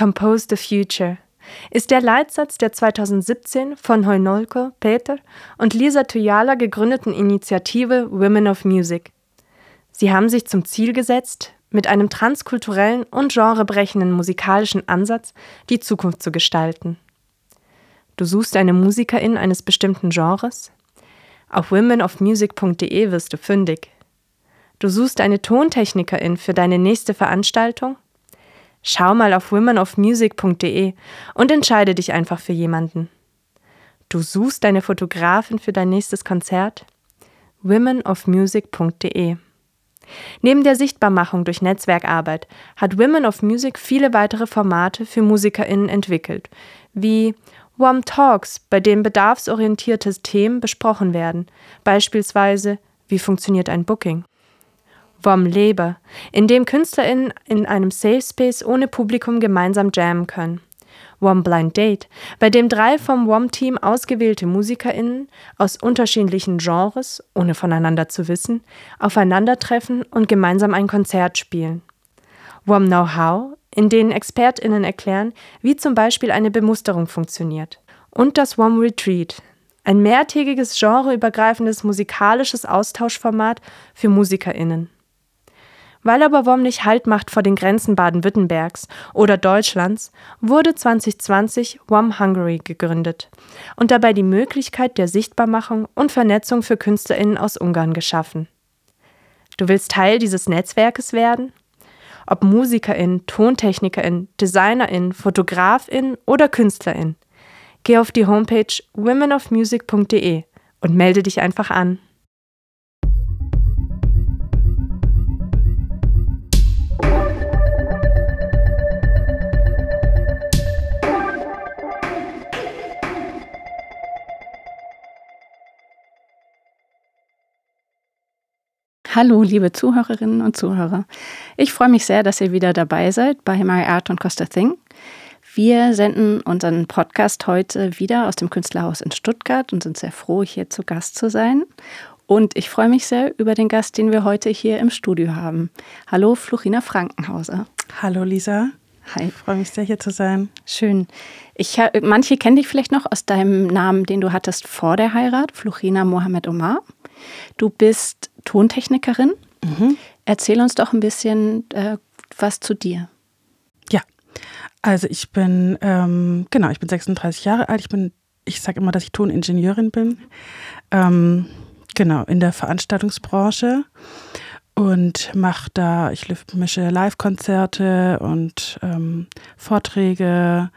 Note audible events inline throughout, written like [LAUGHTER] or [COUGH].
Compose the Future ist der Leitsatz der 2017 von Heunolko, Peter und Lisa Tuyala gegründeten Initiative Women of Music. Sie haben sich zum Ziel gesetzt, mit einem transkulturellen und genrebrechenden musikalischen Ansatz die Zukunft zu gestalten. Du suchst eine Musikerin eines bestimmten Genres? Auf womenofmusic.de wirst du fündig. Du suchst eine Tontechnikerin für deine nächste Veranstaltung? Schau mal auf womenofmusic.de und entscheide dich einfach für jemanden. Du suchst eine Fotografin für dein nächstes Konzert? womenofmusic.de Neben der Sichtbarmachung durch Netzwerkarbeit hat Women of Music viele weitere Formate für MusikerInnen entwickelt, wie WOM Talks, bei denen bedarfsorientierte Themen besprochen werden, beispielsweise wie funktioniert ein Booking. WOM Leber, in dem KünstlerInnen in einem Safe Space ohne Publikum gemeinsam jammen können. WOM Blind Date, bei dem drei vom WOM-Team ausgewählte MusikerInnen aus unterschiedlichen Genres, ohne voneinander zu wissen, aufeinandertreffen und gemeinsam ein Konzert spielen. WOM Know-how, in denen ExpertInnen erklären, wie zum Beispiel eine Bemusterung funktioniert. Und das WOM Retreat, ein mehrtägiges genreübergreifendes musikalisches Austauschformat für MusikerInnen. Weil aber WOM nicht Halt macht vor den Grenzen Baden-Württembergs oder Deutschlands, wurde 2020 WOM Hungary gegründet und dabei die Möglichkeit der Sichtbarmachung und Vernetzung für KünstlerInnen aus Ungarn geschaffen. Du willst Teil dieses Netzwerkes werden? Ob MusikerInnen, TontechnikerInnen, DesignerInnen, FotografInnen oder KünstlerInnen. Geh auf die Homepage womenofmusic.de und melde dich einfach an. Hallo, liebe Zuhörerinnen und Zuhörer. Ich freue mich sehr, dass ihr wieder dabei seid bei My Art und Costa Thing. Wir senden unseren Podcast heute wieder aus dem Künstlerhaus in Stuttgart und sind sehr froh, hier zu Gast zu sein. Und ich freue mich sehr über den Gast, den wir heute hier im Studio haben. Hallo, Fluchina Frankenhauser. Hallo, Lisa. Hi. Ich freue mich sehr, hier zu sein. Schön. Ich, manche kennen dich vielleicht noch aus deinem Namen, den du hattest vor der Heirat, Fluchina Mohamed Omar. Du bist Tontechnikerin. Mhm. Erzähl uns doch ein bisschen äh, was zu dir. Ja, also ich bin, ähm, genau, ich bin 36 Jahre alt. Ich bin, ich sage immer, dass ich Toningenieurin bin. Ähm, genau, in der Veranstaltungsbranche und mache da, ich mische Live-Konzerte und ähm, Vorträge,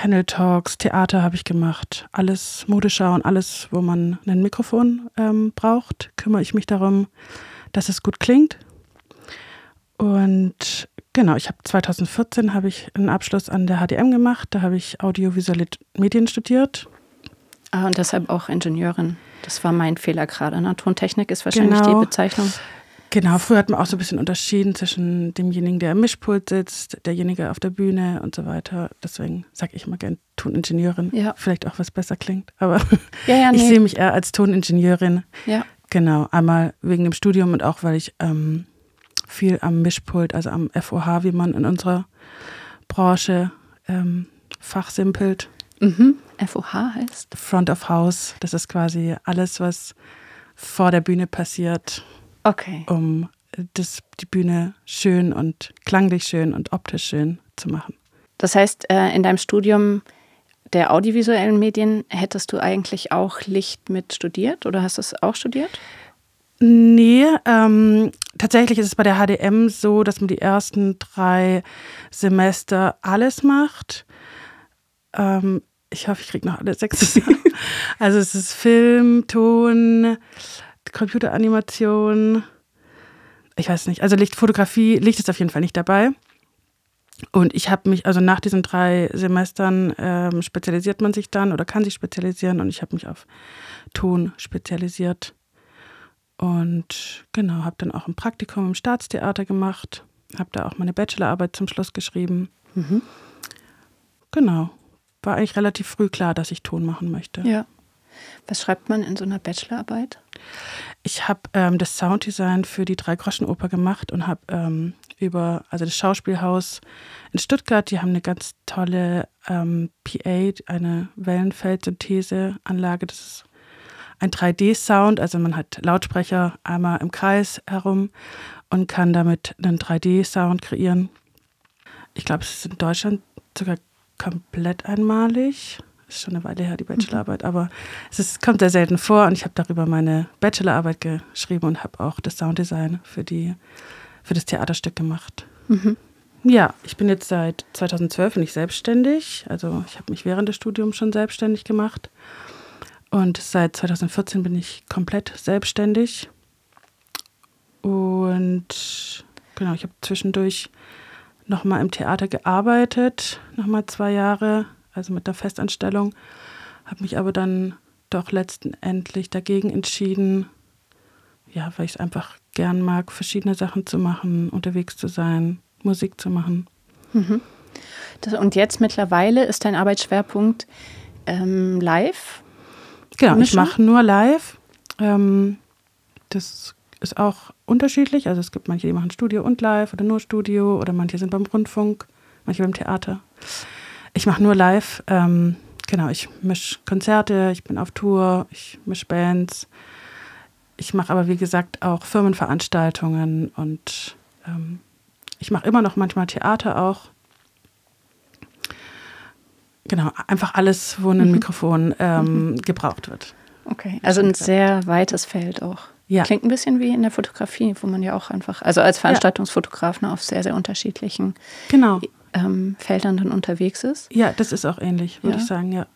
Panel Talks, Theater habe ich gemacht. Alles Modeschau und alles, wo man ein Mikrofon ähm, braucht, kümmere ich mich darum, dass es gut klingt. Und genau, ich habe 2014 habe ich einen Abschluss an der HDM gemacht. Da habe ich audiovisuelle Medien studiert. Ah, und deshalb auch Ingenieurin. Das war mein Fehler gerade. Ne? Tontechnik ist wahrscheinlich genau. die Bezeichnung. Genau, früher hat man auch so ein bisschen unterschieden zwischen demjenigen, der im Mischpult sitzt, derjenige auf der Bühne und so weiter. Deswegen sage ich immer gern Toningenieurin. Ja. Vielleicht auch was besser klingt. Aber ja, ja, [LAUGHS] nee. ich sehe mich eher als Toningenieurin. Ja. Genau, einmal wegen dem Studium und auch, weil ich ähm, viel am Mischpult, also am FOH, wie man in unserer Branche ähm, fachsimpelt. Mhm. FOH heißt? Front of House. Das ist quasi alles, was vor der Bühne passiert Okay. Um das, die Bühne schön und klanglich schön und optisch schön zu machen. Das heißt, äh, in deinem Studium der audiovisuellen Medien hättest du eigentlich auch Licht mit studiert oder hast du es auch studiert? Nee, ähm, tatsächlich ist es bei der HDM so, dass man die ersten drei Semester alles macht. Ähm, ich hoffe, ich kriege noch alle sechs. [LAUGHS] also es ist Film, Ton, Computeranimation. Ich weiß nicht. Also Lichtfotografie, Licht ist auf jeden Fall nicht dabei. Und ich habe mich, also nach diesen drei Semestern ähm, spezialisiert man sich dann oder kann sich spezialisieren und ich habe mich auf Ton spezialisiert. Und genau, habe dann auch ein Praktikum im Staatstheater gemacht, habe da auch meine Bachelorarbeit zum Schluss geschrieben. Mhm. Genau, war eigentlich relativ früh klar, dass ich Ton machen möchte. Ja. Was schreibt man in so einer Bachelorarbeit? Ich habe ähm, das Sounddesign für die Drei-Groschen-Oper gemacht und habe ähm, über, also das Schauspielhaus in Stuttgart, die haben eine ganz tolle ähm, PA, eine Wellenfeldsyntheseanlage. Das ist ein 3D-Sound, also man hat Lautsprecher einmal im Kreis herum und kann damit einen 3D-Sound kreieren. Ich glaube, es ist in Deutschland sogar komplett einmalig. Ist schon eine Weile her, die mhm. Bachelorarbeit, aber es ist, kommt sehr selten vor und ich habe darüber meine Bachelorarbeit geschrieben und habe auch das Sounddesign für, die, für das Theaterstück gemacht. Mhm. Ja, ich bin jetzt seit 2012 nicht selbstständig. Also ich habe mich während des Studiums schon selbstständig gemacht. Und seit 2014 bin ich komplett selbstständig. Und genau, ich habe zwischendurch nochmal im Theater gearbeitet, nochmal zwei Jahre, also mit der Festanstellung. Habe mich aber dann doch letztendlich dagegen entschieden, ja, weil ich es einfach gern mag, verschiedene Sachen zu machen, unterwegs zu sein, Musik zu machen. Mhm. Das, und jetzt mittlerweile ist dein Arbeitsschwerpunkt ähm, live? Genau, ich mache nur live. Ähm, das ist auch unterschiedlich. Also es gibt manche, die machen Studio und live oder nur Studio oder manche sind beim Rundfunk, manche beim Theater. Ich mache nur live. Ähm, genau, ich mische Konzerte, ich bin auf Tour, ich mische Bands. Ich mache aber, wie gesagt, auch Firmenveranstaltungen und ähm, ich mache immer noch manchmal Theater auch. Genau, einfach alles, wo ein mhm. Mikrofon ähm, mhm. gebraucht wird. Okay, also ein sehr weites Feld auch. Ja. Klingt ein bisschen wie in der Fotografie, wo man ja auch einfach, also als Veranstaltungsfotograf ne, auf sehr, sehr unterschiedlichen genau. Ähm, Feldern dann unterwegs ist. Ja, das ist auch ähnlich, würde ja. ich sagen, ja.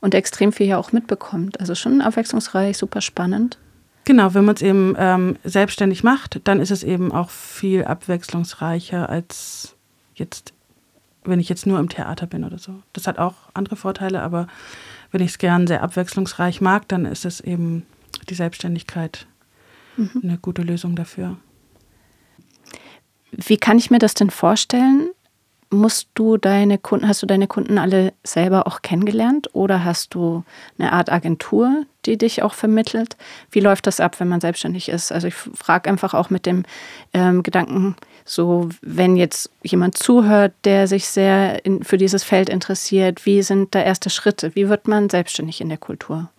Und extrem viel ja auch mitbekommt. Also schon abwechslungsreich, super spannend. Genau, wenn man es eben ähm, selbstständig macht, dann ist es eben auch viel abwechslungsreicher als jetzt, wenn ich jetzt nur im Theater bin oder so. Das hat auch andere Vorteile, aber wenn ich es gern sehr abwechslungsreich mag, dann ist es eben die Selbstständigkeit mhm. eine gute Lösung dafür. Wie kann ich mir das denn vorstellen? Musst du deine Kunden, hast du deine Kunden alle selber auch kennengelernt oder hast du eine Art Agentur, die dich auch vermittelt? Wie läuft das ab, wenn man selbstständig ist? Also ich frage einfach auch mit dem ähm, Gedanken, so wenn jetzt jemand zuhört, der sich sehr in, für dieses Feld interessiert, wie sind da erste Schritte? Wie wird man selbstständig in der Kultur?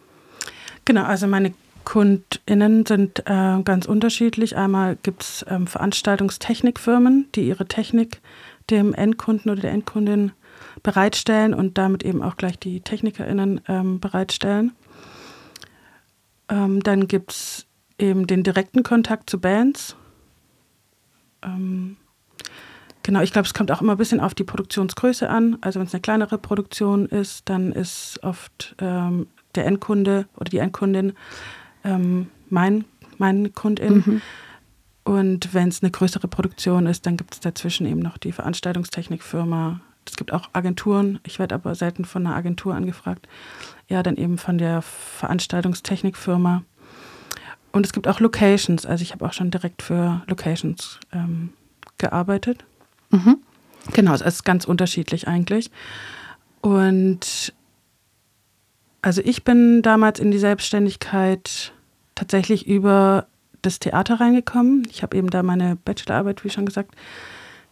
Genau, also meine KundInnen sind äh, ganz unterschiedlich. Einmal gibt es ähm, Veranstaltungstechnikfirmen, die ihre Technik dem Endkunden oder der Endkundin bereitstellen und damit eben auch gleich die TechnikerInnen ähm, bereitstellen. Ähm, dann gibt es eben den direkten Kontakt zu Bands. Ähm, genau, ich glaube, es kommt auch immer ein bisschen auf die Produktionsgröße an. Also wenn es eine kleinere Produktion ist, dann ist oft ähm, der Endkunde oder die Endkundin ähm, mein, mein Kundin. Mhm. Und wenn es eine größere Produktion ist, dann gibt es dazwischen eben noch die Veranstaltungstechnikfirma. Es gibt auch Agenturen. Ich werde aber selten von einer Agentur angefragt. Ja, dann eben von der Veranstaltungstechnikfirma. Und es gibt auch Locations. Also ich habe auch schon direkt für Locations ähm, gearbeitet. Mhm. Genau, es ist ganz unterschiedlich eigentlich. Und also ich bin damals in die Selbstständigkeit tatsächlich über das Theater reingekommen. Ich habe eben da meine Bachelorarbeit, wie schon gesagt,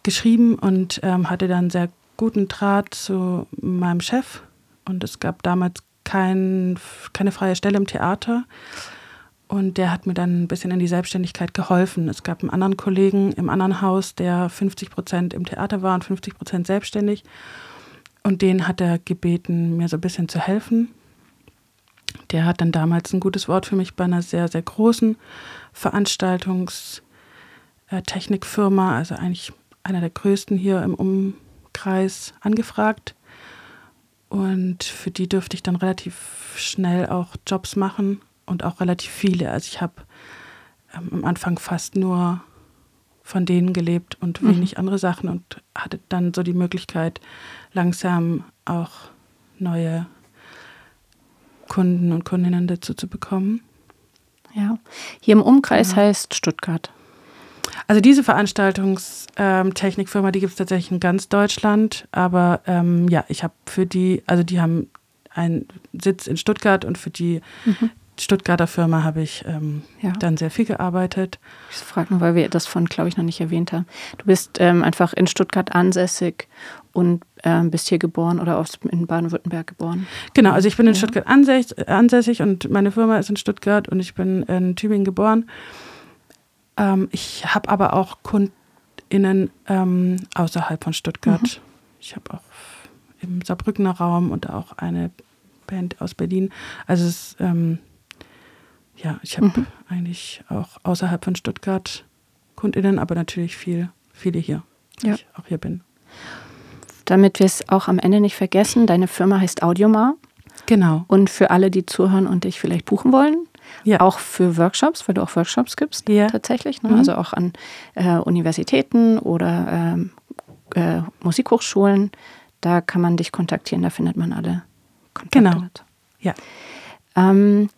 geschrieben und ähm, hatte dann sehr guten Draht zu meinem Chef. Und es gab damals kein, keine freie Stelle im Theater. Und der hat mir dann ein bisschen in die Selbstständigkeit geholfen. Es gab einen anderen Kollegen im anderen Haus, der 50 Prozent im Theater war und 50 Prozent selbstständig. Und den hat er gebeten, mir so ein bisschen zu helfen. Der hat dann damals ein gutes Wort für mich bei einer sehr, sehr großen Veranstaltungstechnikfirma, also eigentlich einer der größten hier im Umkreis, angefragt. Und für die dürfte ich dann relativ schnell auch Jobs machen und auch relativ viele. Also ich habe ähm, am Anfang fast nur von denen gelebt und mhm. wenig mhm. andere Sachen und hatte dann so die Möglichkeit, langsam auch neue Kunden und Kundinnen dazu zu bekommen. Ja, hier im Umkreis genau. heißt Stuttgart. Also diese Veranstaltungstechnikfirma, ähm, die gibt es tatsächlich in ganz Deutschland, aber ähm, ja, ich habe für die, also die haben einen Sitz in Stuttgart und für die, mhm. Stuttgarter Firma habe ich ähm, Ja. dann sehr viel gearbeitet. Ich frage nur, weil wir das von, glaube ich, noch nicht erwähnt haben. Du bist ähm, einfach in Stuttgart ansässig und ähm, bist hier geboren oder aus, in Baden-Württemberg geboren. Genau, also ich bin in Ja. Stuttgart ansässig, ansässig und meine Firma ist in Stuttgart und ich bin in Tübingen geboren. Ähm, ich habe aber auch KundInnen ähm, außerhalb von Stuttgart. Mhm. Ich habe auch im Saarbrückener Raum und auch eine Band aus Berlin. Also es ähm, ja, ich habe Mhm. eigentlich auch außerhalb von Stuttgart KundInnen, aber natürlich viel, viele hier, Ja. ich auch hier bin. Damit wir es auch am Ende nicht vergessen, deine Firma heißt Audiomar. Genau. Und für alle, die zuhören und dich vielleicht buchen wollen, Ja. auch für Workshops, weil du auch Workshops gibst, Ja. tatsächlich. Ne? Mhm. Also auch an äh, Universitäten oder ähm, äh, Musikhochschulen. Da kann man dich kontaktieren, da findet man alle Kontakte. Genau. dazu. Ja. Ähm,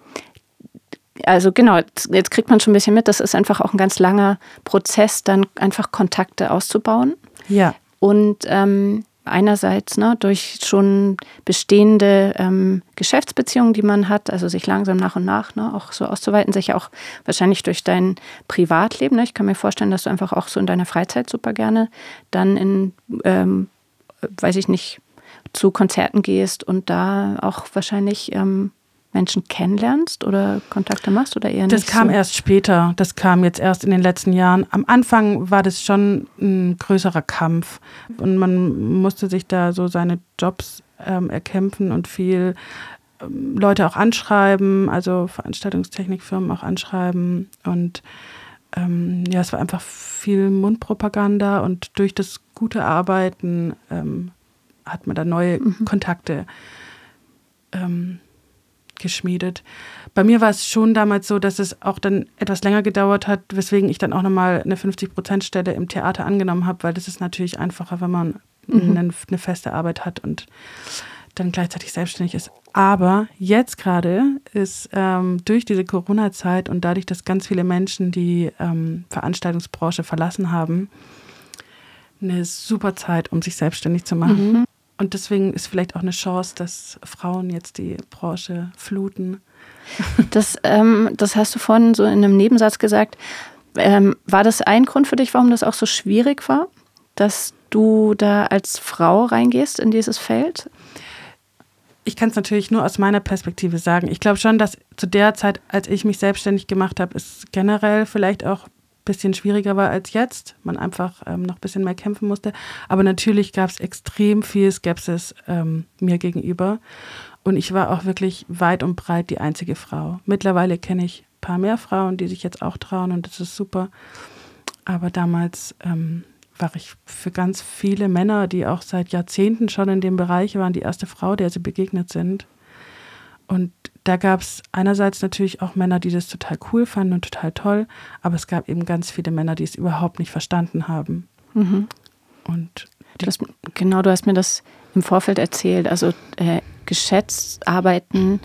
also genau, jetzt, jetzt kriegt man schon ein bisschen mit, das ist einfach auch ein ganz langer Prozess, dann einfach Kontakte auszubauen. Ja. Und ähm, einerseits ne, durch schon bestehende ähm, Geschäftsbeziehungen, die man hat, also sich langsam nach und nach ne, auch so auszuweiten, sich auch wahrscheinlich durch dein Privatleben. Ne? Ich kann mir vorstellen, dass du einfach auch so in deiner Freizeit super gerne dann in, ähm, weiß ich nicht, zu Konzerten gehst und da auch wahrscheinlich ähm, Menschen kennenlernst oder Kontakte machst oder eher Das nicht kam so? erst später. Das kam jetzt erst in den letzten Jahren. Am Anfang war das schon ein größerer Kampf. Und man musste sich da so seine Jobs ähm, erkämpfen und viel ähm, Leute auch anschreiben, also Veranstaltungstechnikfirmen auch anschreiben. Und ähm, ja, es war einfach viel Mundpropaganda und durch das gute Arbeiten ähm, hat man da neue Kontakte ähm, geschmiedet. Bei mir war es schon damals so, dass es auch dann etwas länger gedauert hat, weswegen ich dann auch nochmal eine 50-Prozent-Stelle im Theater angenommen habe, weil das ist natürlich einfacher, wenn man Mhm. eine, eine feste Arbeit hat und dann gleichzeitig selbstständig ist. Aber jetzt gerade ist ähm, durch diese Corona-Zeit und dadurch, dass ganz viele Menschen die ähm, Veranstaltungsbranche verlassen haben, eine super Zeit, um sich selbstständig zu machen. Mhm. Und deswegen ist vielleicht auch eine Chance, dass Frauen jetzt die Branche fluten. Das, ähm, das hast du vorhin so in einem Nebensatz gesagt. Ähm, war das ein Grund für dich, warum das auch so schwierig war, dass du da als Frau reingehst in dieses Feld? Ich kann es natürlich nur aus meiner Perspektive sagen. Ich glaube schon, dass zu der Zeit, als ich mich selbstständig gemacht habe, es generell vielleicht auch bisschen schwieriger war als jetzt. Man einfach ähm, noch ein bisschen mehr kämpfen musste. Aber natürlich gab es extrem viel Skepsis ähm, mir gegenüber. Und ich war auch wirklich weit und breit die einzige Frau. Mittlerweile kenne ich ein paar mehr Frauen, die sich jetzt auch trauen und das ist super. Aber damals ähm, war ich für ganz viele Männer, die auch seit Jahrzehnten schon in dem Bereich waren, die erste Frau, der sie begegnet sind. Und da gab es einerseits natürlich auch Männer, die das total cool fanden und total toll, aber es gab eben ganz viele Männer, die es überhaupt nicht verstanden haben. Mhm. Und Du hast, genau, du hast mir das im Vorfeld erzählt. Also äh, geschätzt arbeiten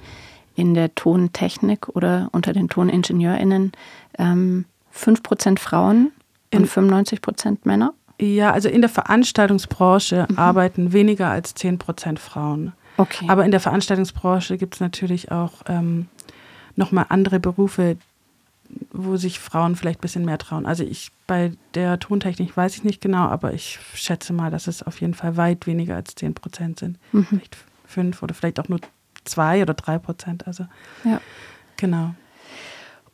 in der Tontechnik oder unter den ToningenieurInnen ähm, 5% Frauen und In- 95% Männer. ja, also in der Veranstaltungsbranche arbeiten weniger als 10 Prozent Frauen. Okay. Aber in der Veranstaltungsbranche gibt es natürlich auch ähm, nochmal andere Berufe, wo sich Frauen vielleicht ein bisschen mehr trauen. Also ich bei der Tontechnik weiß ich nicht genau, aber ich schätze mal, dass es auf jeden Fall weit weniger als 10 Prozent sind. Mhm. Vielleicht fünf oder vielleicht auch nur zwei oder drei Prozent. Also ja. genau.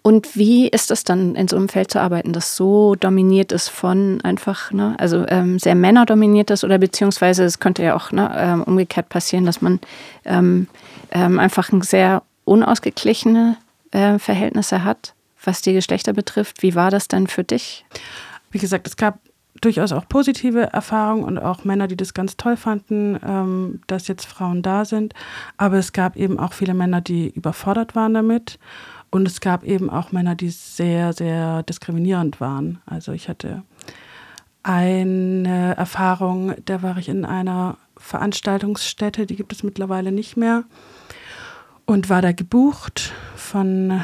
Und wie ist es dann, in so einem Feld zu arbeiten, das so dominiert ist von einfach, ne, also ähm, sehr männerdominiert ist oder beziehungsweise es könnte ja auch ne, ähm, umgekehrt passieren, dass man ähm, ähm, einfach ein sehr unausgeglichene äh, Verhältnisse hat, was die Geschlechter betrifft. Wie war das denn für dich? Wie gesagt, es gab durchaus auch positive Erfahrungen und auch Männer, die das ganz toll fanden, ähm, dass jetzt Frauen da sind. Aber es gab eben auch viele Männer, die überfordert waren damit. Und es gab eben auch Männer, die sehr, sehr diskriminierend waren. Also ich hatte eine Erfahrung, da war ich in einer Veranstaltungsstätte, die gibt es mittlerweile nicht mehr. Und war da gebucht von,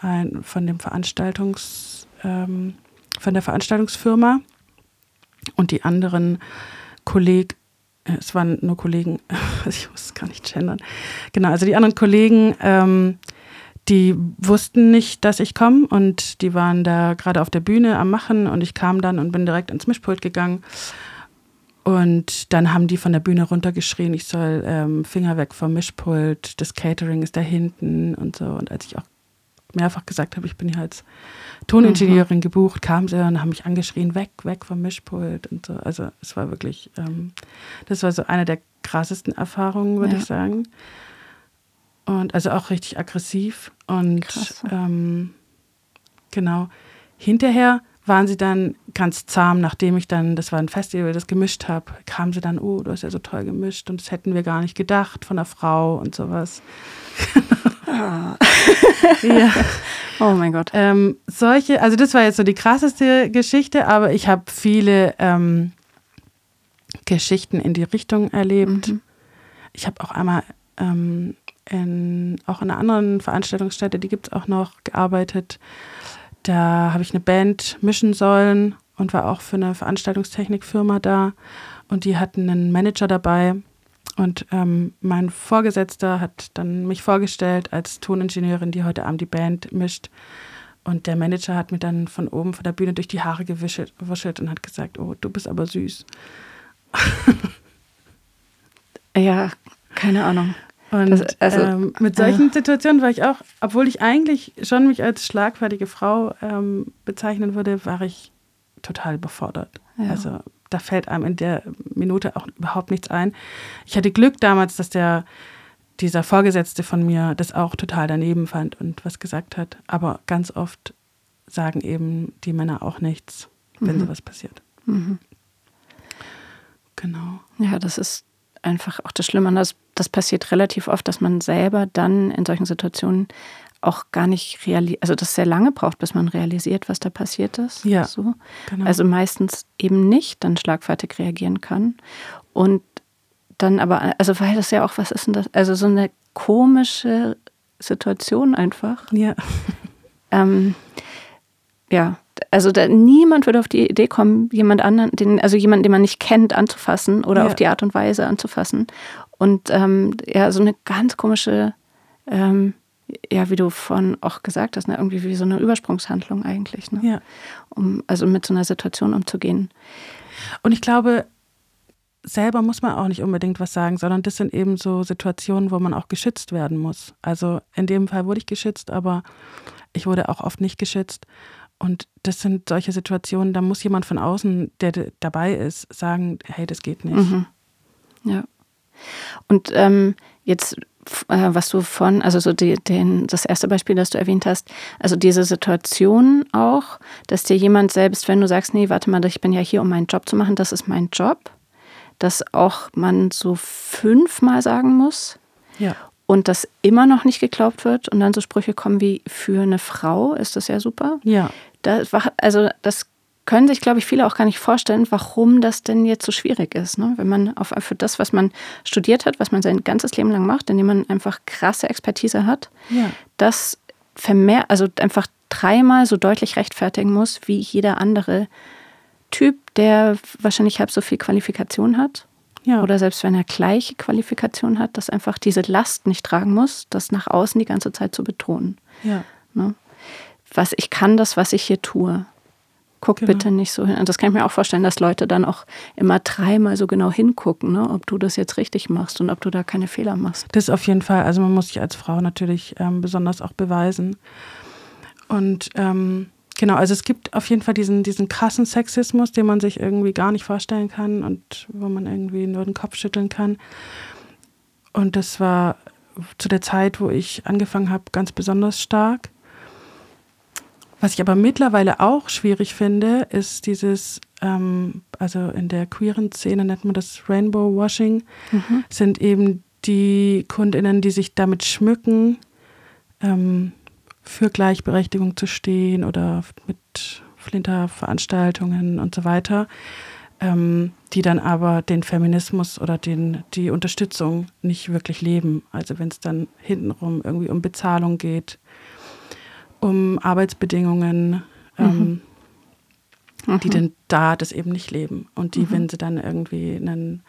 ein, von dem Veranstaltungs, ähm, von der Veranstaltungsfirma. Und die anderen Kollegen, es waren nur Kollegen, [LAUGHS] ich muss es gar nicht gendern. Genau, also die anderen Kollegen, ähm, die wussten nicht, dass ich komme und die waren da gerade auf der Bühne am Machen und ich kam dann und bin direkt ins Mischpult gegangen. Und dann haben die von der Bühne runtergeschrien, ich soll ähm, Finger weg vom Mischpult, das Catering ist da hinten und so. Und als ich auch mehrfach gesagt habe, ich bin hier als Toningenieurin mhm. gebucht, kam sie und haben mich angeschrien, weg, weg vom Mischpult und so. Also es war wirklich, ähm, das war so eine der krassesten Erfahrungen, würde ja. ich sagen. Und also auch richtig aggressiv. Und ähm, genau. Hinterher waren sie dann ganz zahm, nachdem ich dann, das war ein Festival, das gemischt habe, kamen sie dann, oh, du hast ja so toll gemischt und das hätten wir gar nicht gedacht von der Frau und sowas. ah. [LAUGHS] ja. Oh mein Gott. Ähm, solche, also das war jetzt so die krasseste Geschichte, aber ich habe viele ähm, Geschichten in die Richtung erlebt. Mhm. Ich habe auch einmal ähm, in, auch in einer anderen Veranstaltungsstätte, die gibt es auch noch, gearbeitet. Da habe ich eine Band mischen sollen und war auch für eine Veranstaltungstechnikfirma da. Und die hatten einen Manager dabei. Und ähm, mein Vorgesetzter hat dann mich vorgestellt als Toningenieurin, die heute Abend die Band mischt. Und der Manager hat mir dann von oben von der Bühne durch die Haare gewischelt und hat gesagt, oh, du bist aber süß. [LAUGHS] ja, keine Ahnung. Und das, also, ähm, mit solchen äh. Situationen war ich auch, obwohl ich eigentlich schon mich als schlagfertige Frau ähm, bezeichnen würde, war ich total überfordert. Ja. Also da fällt einem in der Minute auch überhaupt nichts ein. Ich hatte Glück damals, dass der dieser Vorgesetzte von mir das auch total daneben fand und was gesagt hat. Aber ganz oft sagen eben die Männer auch nichts, wenn mhm. sowas passiert. Mhm. Genau. Ja, das ist einfach auch das Schlimme. Das, das passiert relativ oft, dass man selber dann in solchen Situationen auch gar nicht realisiert, also das sehr lange braucht, bis man realisiert, was da passiert ist. Ja. So. Genau. Also meistens eben nicht dann schlagfertig reagieren kann. Und dann aber, also weil das ja auch, was ist denn das? Also so eine komische Situation einfach. Ja. Ähm, ja, also da, niemand würde auf die Idee kommen, jemand anderen, den, also jemanden, den man nicht kennt, anzufassen oder ja. auf die Art und Weise anzufassen. Und ähm, ja, so eine ganz komische, ähm, ja, wie du vorhin auch gesagt hast, ne, irgendwie wie so eine Übersprungshandlung eigentlich, ne? Ja. Um, also mit so einer Situation umzugehen. Und ich glaube, selber muss man auch nicht unbedingt was sagen, sondern das sind eben so Situationen, wo man auch geschützt werden muss. Also in dem Fall wurde ich geschützt, aber ich wurde auch oft nicht geschützt. Und das sind solche Situationen, da muss jemand von außen, der dabei ist, sagen, hey, das geht nicht. Mhm. Ja. Und ähm, jetzt, äh, was du von, also so die, den, das erste Beispiel, das du erwähnt hast, also diese Situation auch, dass dir jemand selbst, wenn du sagst, nee, warte mal, ich bin ja hier, um meinen Job zu machen, das ist mein Job, dass auch man so fünfmal sagen muss. Ja und das immer noch nicht geglaubt wird und dann so Sprüche kommen wie für eine Frau ist das ja super. Ja. Das war, also das können sich, glaube ich, viele auch gar nicht vorstellen, warum das denn jetzt so schwierig ist. Ne? Wenn man auf, für das, was man studiert hat, was man sein ganzes Leben lang macht, indem man einfach krasse Expertise hat, ja. das vermehrt, also einfach dreimal so deutlich rechtfertigen muss, wie jeder andere Typ, der wahrscheinlich halb so viel Qualifikation hat ja. Oder selbst wenn er gleiche Qualifikation hat, dass einfach diese Last nicht tragen muss, das nach außen die ganze Zeit zu betonen. Ja. Ne? Was ich kann, das, was ich hier tue. Guck genau. bitte nicht so hin. Und das kann ich mir auch vorstellen, dass Leute dann auch immer dreimal so genau hingucken, ne? ob du das jetzt richtig machst und ob du da keine Fehler machst. Das auf jeden Fall. Also man muss sich als Frau natürlich ähm, besonders auch beweisen. Und ähm, Genau, also es gibt auf jeden Fall diesen, diesen krassen Sexismus, den man sich irgendwie gar nicht vorstellen kann und wo man irgendwie nur den Kopf schütteln kann. Und das war zu der Zeit, wo ich angefangen habe, ganz besonders stark. Was ich aber mittlerweile auch schwierig finde, ist dieses, ähm, also in der queeren Szene nennt man das Rainbow Washing, mhm. sind eben die Kundinnen, die sich damit schmücken, ähm, für Gleichberechtigung zu stehen oder mit Flinterveranstaltungen und so weiter, ähm, die dann aber den Feminismus oder den, die Unterstützung nicht wirklich leben. Also wenn es dann hintenrum irgendwie um Bezahlung geht, um Arbeitsbedingungen, ähm, mhm. die denn da das eben nicht leben. Und die, mhm. wenn sie dann irgendwie einen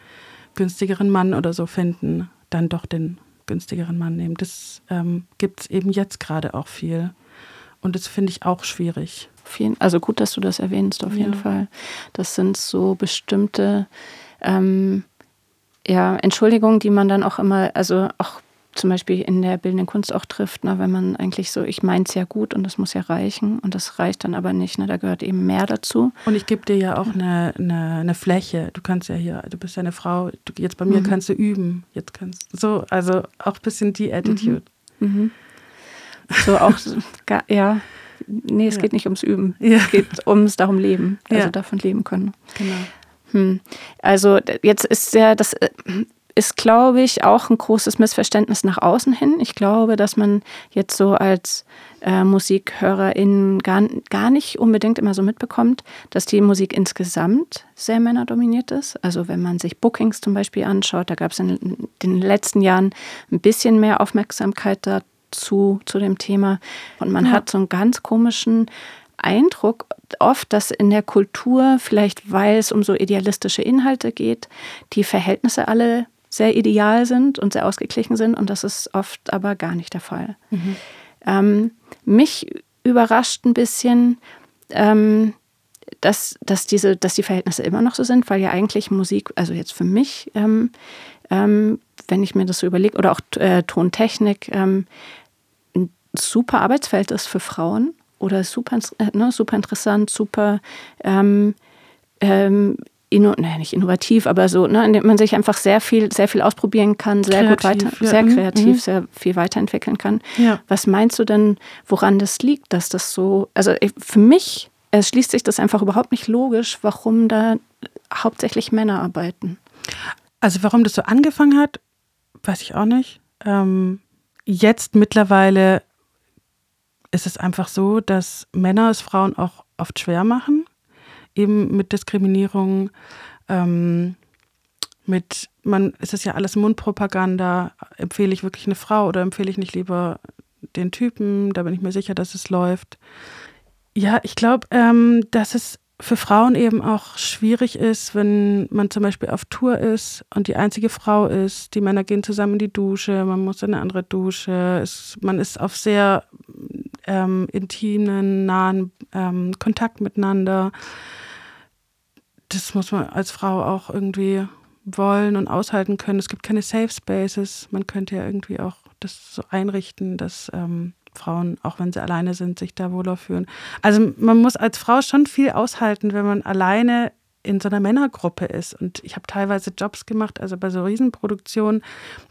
günstigeren Mann oder so finden, dann doch den günstigeren Mann nehmen. Das ähm, gibt es eben jetzt gerade auch viel. Und das finde ich auch schwierig. Also gut, dass du das erwähnst, auf jeden ja. Fall. Das sind so bestimmte ähm, ja, Entschuldigungen, die man dann auch immer, also auch zum Beispiel in der bildenden Kunst auch trifft, ne, wenn man eigentlich so, ich meine es ja gut und das muss ja reichen und das reicht dann aber nicht, ne, da gehört eben mehr dazu. Und ich gebe dir ja auch eine, eine, eine, Fläche, du kannst ja hier, du bist ja eine Frau, du, jetzt bei mir mhm. kannst du üben, jetzt kannst du so, also auch ein bisschen die Attitude. Mhm. Mhm. So auch, ja, nee, es ja. geht nicht ums Üben, ja. es geht ums darum Leben, also ja. davon leben können. Genau. Hm. Also jetzt ist ja das äh, ist, glaube ich, auch ein großes Missverständnis nach außen hin. Ich glaube, dass man jetzt so als äh, Musikhörerin gar, gar nicht unbedingt immer so mitbekommt, dass die Musik insgesamt sehr männerdominiert ist. Also wenn man sich Bookings zum Beispiel anschaut, da gab es in den letzten Jahren ein bisschen mehr Aufmerksamkeit dazu, zu dem Thema. Und man ja. hat so einen ganz komischen Eindruck oft, dass in der Kultur, vielleicht weil es um so idealistische Inhalte geht, die Verhältnisse alle sehr ideal sind und sehr ausgeglichen sind und das ist oft aber gar nicht der Fall. Mhm. Ähm, mich überrascht ein bisschen, ähm, dass, dass, diese, dass die Verhältnisse immer noch so sind, weil ja eigentlich Musik, also jetzt für mich, ähm, ähm wenn ich mir das so überlege, oder auch äh, Tontechnik, ähm, ein super Arbeitsfeld ist für Frauen oder super, äh, ne, super interessant, super ähm, ähm, inno, naja, nicht innovativ, aber so, ne, indem man sich einfach sehr viel, sehr viel ausprobieren kann, sehr kreativ, gut weiter, ja. sehr mhm. kreativ, mhm. sehr viel weiterentwickeln kann. Ja. Was meinst du denn, woran das liegt, dass das so, also für mich es schließt sich das einfach überhaupt nicht logisch, warum da hauptsächlich Männer arbeiten. Also warum das so angefangen hat, weiß ich auch nicht. Ähm, jetzt mittlerweile ist es einfach so, dass Männer es Frauen auch oft schwer machen eben mit Diskriminierung, ähm, mit, man, ist es ja alles Mundpropaganda, empfehle ich wirklich eine Frau oder empfehle ich nicht lieber den Typen, da bin ich mir sicher, dass es läuft. Ja, ich glaube, ähm, dass es für Frauen eben auch schwierig ist, wenn man zum Beispiel auf Tour ist und die einzige Frau ist. Die Männer gehen zusammen in die Dusche, man muss in eine andere Dusche. Es, man ist auf sehr ähm, intimen, nahen ähm, Kontakt miteinander das muss man als Frau auch irgendwie wollen und aushalten können. Es gibt keine Safe Spaces. Man könnte ja irgendwie auch das so einrichten, dass ähm, Frauen, auch wenn sie alleine sind, sich da wohler fühlen. Also man muss als Frau schon viel aushalten, wenn man alleine in so einer Männergruppe ist. Und ich habe teilweise Jobs gemacht, also bei so Riesenproduktionen,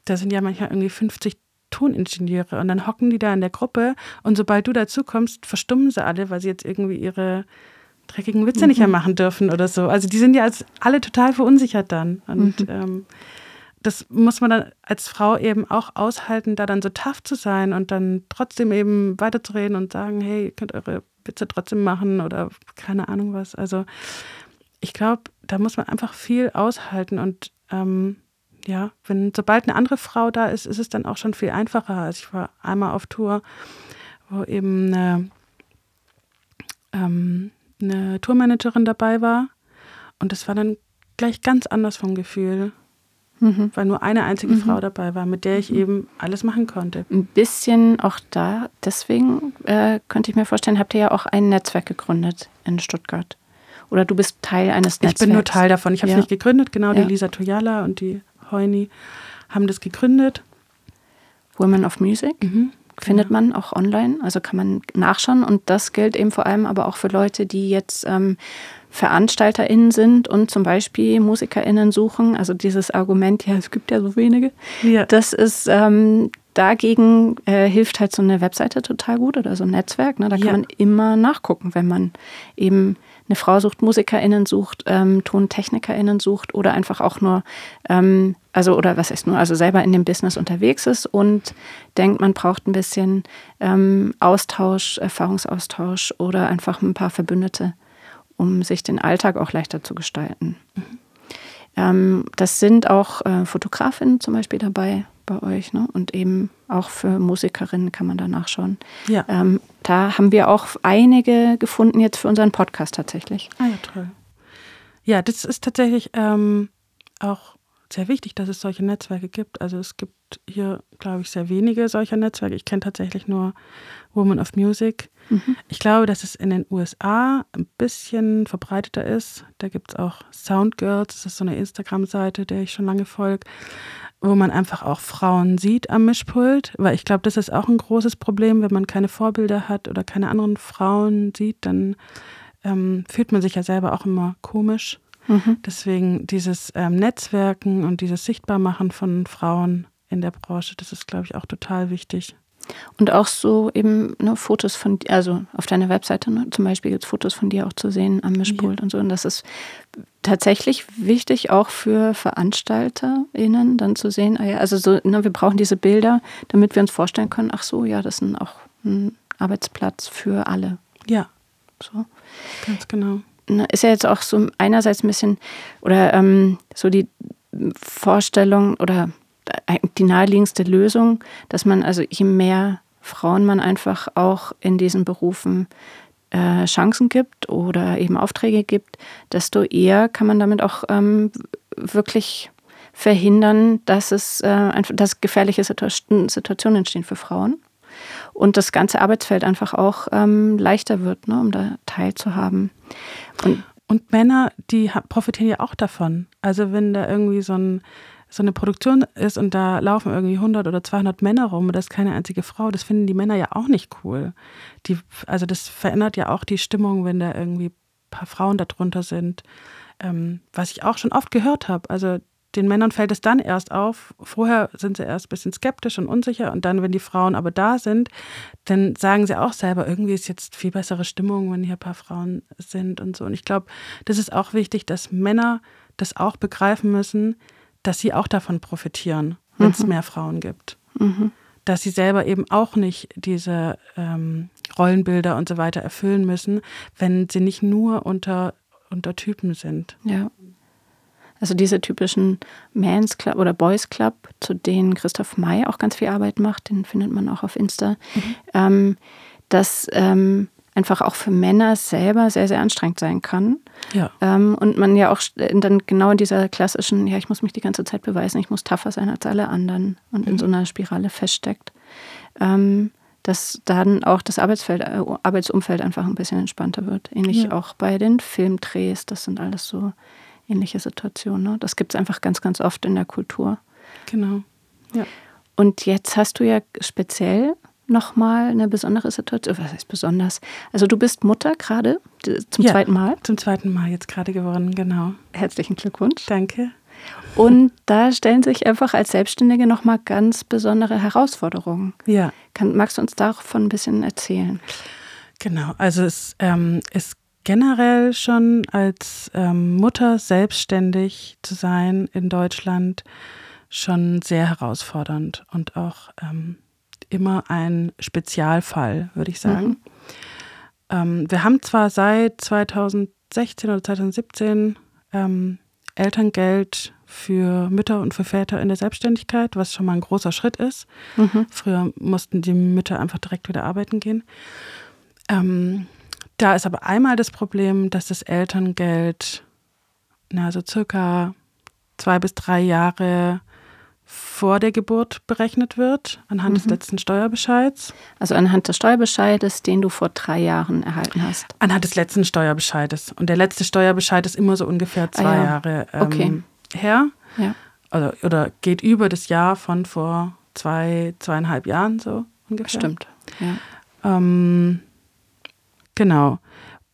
da sind ja manchmal irgendwie 50 Toningenieure und dann hocken die da in der Gruppe und sobald du dazu kommst, verstummen sie alle, weil sie jetzt irgendwie ihre dreckigen Witze mhm. nicht mehr machen dürfen oder so. Also die sind ja als alle total verunsichert dann. Und mhm. ähm, das muss man dann als Frau eben auch aushalten, da dann so tough zu sein und dann trotzdem eben weiterzureden und sagen, hey, ihr könnt eure Witze trotzdem machen oder keine Ahnung was. Also ich glaube, da muss man einfach viel aushalten und ähm, ja, wenn sobald eine andere Frau da ist, ist es dann auch schon viel einfacher. Also ich war einmal auf Tour, wo eben eine ähm, eine Tourmanagerin dabei war. Und das war dann gleich ganz anders vom Gefühl. Mhm. Weil nur eine einzige mhm. Frau dabei war, mit der ich mhm. eben alles machen konnte. Ein bisschen auch da, deswegen äh, könnte ich mir vorstellen, habt ihr ja auch ein Netzwerk gegründet in Stuttgart. Oder du bist Teil eines Netzwerks. Ich bin nur Teil davon. Ich habe es ja. nicht gegründet, genau. Ja. Die Lisa Toyala und die Heuni haben das gegründet. Women of Music. Mhm findet man auch online, also kann man nachschauen. Und das gilt eben vor allem aber auch für Leute, die jetzt ähm, VeranstalterInnen sind und zum Beispiel MusikerInnen suchen. Also dieses Argument, ja, es gibt ja so wenige. Ja. Das ist ähm, dagegen äh, hilft halt so eine Webseite total gut oder so ein Netzwerk. Ne? Da kann ja. man immer nachgucken, wenn man eben eine Frau sucht, MusikerInnen sucht, ähm, TontechnikerInnen sucht oder einfach auch nur, ähm, also oder was heißt nur, also selber in dem Business unterwegs ist und denkt, man braucht ein bisschen ähm, Austausch, Erfahrungsaustausch oder einfach ein paar Verbündete, um sich den Alltag auch leichter zu gestalten. Mhm. Ähm, das sind auch äh, Fotografinnen zum Beispiel dabei bei euch. Ne? Und eben auch für Musikerinnen kann man da nachschauen. Ja. Ähm, da haben wir auch einige gefunden jetzt für unseren Podcast tatsächlich. Ah ja, toll. Ja, das ist tatsächlich ähm, auch sehr wichtig, dass es solche Netzwerke gibt. Also es gibt hier, glaube ich, sehr wenige solcher Netzwerke. Ich kenne tatsächlich nur Women of Music. Mhm. Ich glaube, dass es in den USA ein bisschen verbreiteter ist. Da gibt es auch Sound Girls, das ist so eine Instagram-Seite, der ich schon lange folge, wo man einfach auch Frauen sieht am Mischpult. Weil ich glaube, das ist auch ein großes Problem, wenn man keine Vorbilder hat oder keine anderen Frauen sieht, dann ähm, fühlt man sich ja selber auch immer komisch. Mhm. Deswegen dieses ähm, Netzwerken und dieses Sichtbarmachen von Frauen in der Branche, das ist, glaube ich, auch total wichtig. Und auch so eben ne, Fotos von, also auf deiner Webseite ne, zum Beispiel gibt es Fotos von dir auch zu sehen am Mischpult ja. und so. Und das ist tatsächlich wichtig auch für VeranstalterInnen dann zu sehen, ah also so, ne, wir brauchen diese Bilder, damit wir uns vorstellen können, ach so, ja, das ist auch ein Arbeitsplatz für alle. Ja. So. Ganz genau. Ne, ist ja jetzt auch so einerseits ein bisschen, oder ähm, so die Vorstellung oder die naheliegendste Lösung, dass man also je mehr Frauen man einfach auch in diesen Berufen äh, Chancen gibt oder eben Aufträge gibt, desto eher kann man damit auch ähm, wirklich verhindern, dass es äh, dass gefährliche Situationen entstehen für Frauen und das ganze Arbeitsfeld einfach auch ähm, leichter wird, ne, um da teilzuhaben. Und, und Männer, die profitieren ja auch davon. Also wenn da irgendwie so ein so eine Produktion ist und da laufen irgendwie 100 oder 200 Männer rum und da ist keine einzige Frau, das finden die Männer ja auch nicht cool. Die, also das verändert ja auch die Stimmung, wenn da irgendwie ein paar Frauen darunter sind. Ähm, was ich auch schon oft gehört habe. Also den Männern fällt es dann erst auf. Vorher sind sie erst ein bisschen skeptisch und unsicher und dann, wenn die Frauen aber da sind, dann sagen sie auch selber, irgendwie ist jetzt viel bessere Stimmung, wenn hier ein paar Frauen sind und so. Und ich glaube, das ist auch wichtig, dass Männer das auch begreifen müssen, dass sie auch davon profitieren, wenn es mhm. mehr Frauen gibt. Mhm. Dass sie selber eben auch nicht diese ähm, Rollenbilder und so weiter erfüllen müssen, wenn sie nicht nur unter, unter Typen sind. Ja. Also diese typischen Mans Club oder Boys Club, zu denen Christoph May auch ganz viel Arbeit macht, den findet man auch auf Insta. Mhm. Ähm, das ähm, einfach auch für Männer selber sehr, sehr anstrengend sein kann. Ja. Ähm, und man ja auch dann genau in dieser klassischen, ja, ich muss mich die ganze Zeit beweisen, ich muss tougher sein als alle anderen und mhm. in so einer Spirale feststeckt. Ähm, dass dann auch das Arbeitsfeld, äh, Arbeitsumfeld einfach ein bisschen entspannter wird. Ähnlich ja. auch bei den Filmdrehs, das sind alles so ähnliche Situationen. Ne? Das gibt es einfach ganz, ganz oft in der Kultur. Genau. Ja. Und jetzt hast du ja speziell nochmal eine besondere Situation? Was heißt besonders? Also du bist Mutter gerade zum ja, zweiten Mal? Zum zweiten Mal jetzt gerade geworden, genau. Herzlichen Glückwunsch. Danke. Und da stellen sich einfach als Selbstständige nochmal ganz besondere Herausforderungen. Ja. Kann, magst du uns davon ein bisschen erzählen? Genau, also es ähm, ist generell schon als ähm, Mutter selbstständig zu sein in Deutschland schon sehr herausfordernd und auch ähm, immer ein Spezialfall, würde ich sagen. Mhm. Ähm, wir haben zwar seit 2016 oder 2017 ähm, Elterngeld für Mütter und für Väter in der Selbstständigkeit, was schon mal ein großer Schritt ist. Mhm. Früher mussten die Mütter einfach direkt wieder arbeiten gehen. Ähm, da ist aber einmal das Problem, dass das Elterngeld na, so circa zwei bis drei Jahre vor der Geburt berechnet wird, anhand mhm. des letzten Steuerbescheids. Also anhand des Steuerbescheides, den du vor drei Jahren erhalten hast. Anhand des letzten Steuerbescheides. Und der letzte Steuerbescheid ist immer so ungefähr zwei ah, ja. Jahre ähm, okay. her. Ja. Also, oder geht über das Jahr von vor zwei, zweieinhalb Jahren so ungefähr. Stimmt. Ja. Ähm, genau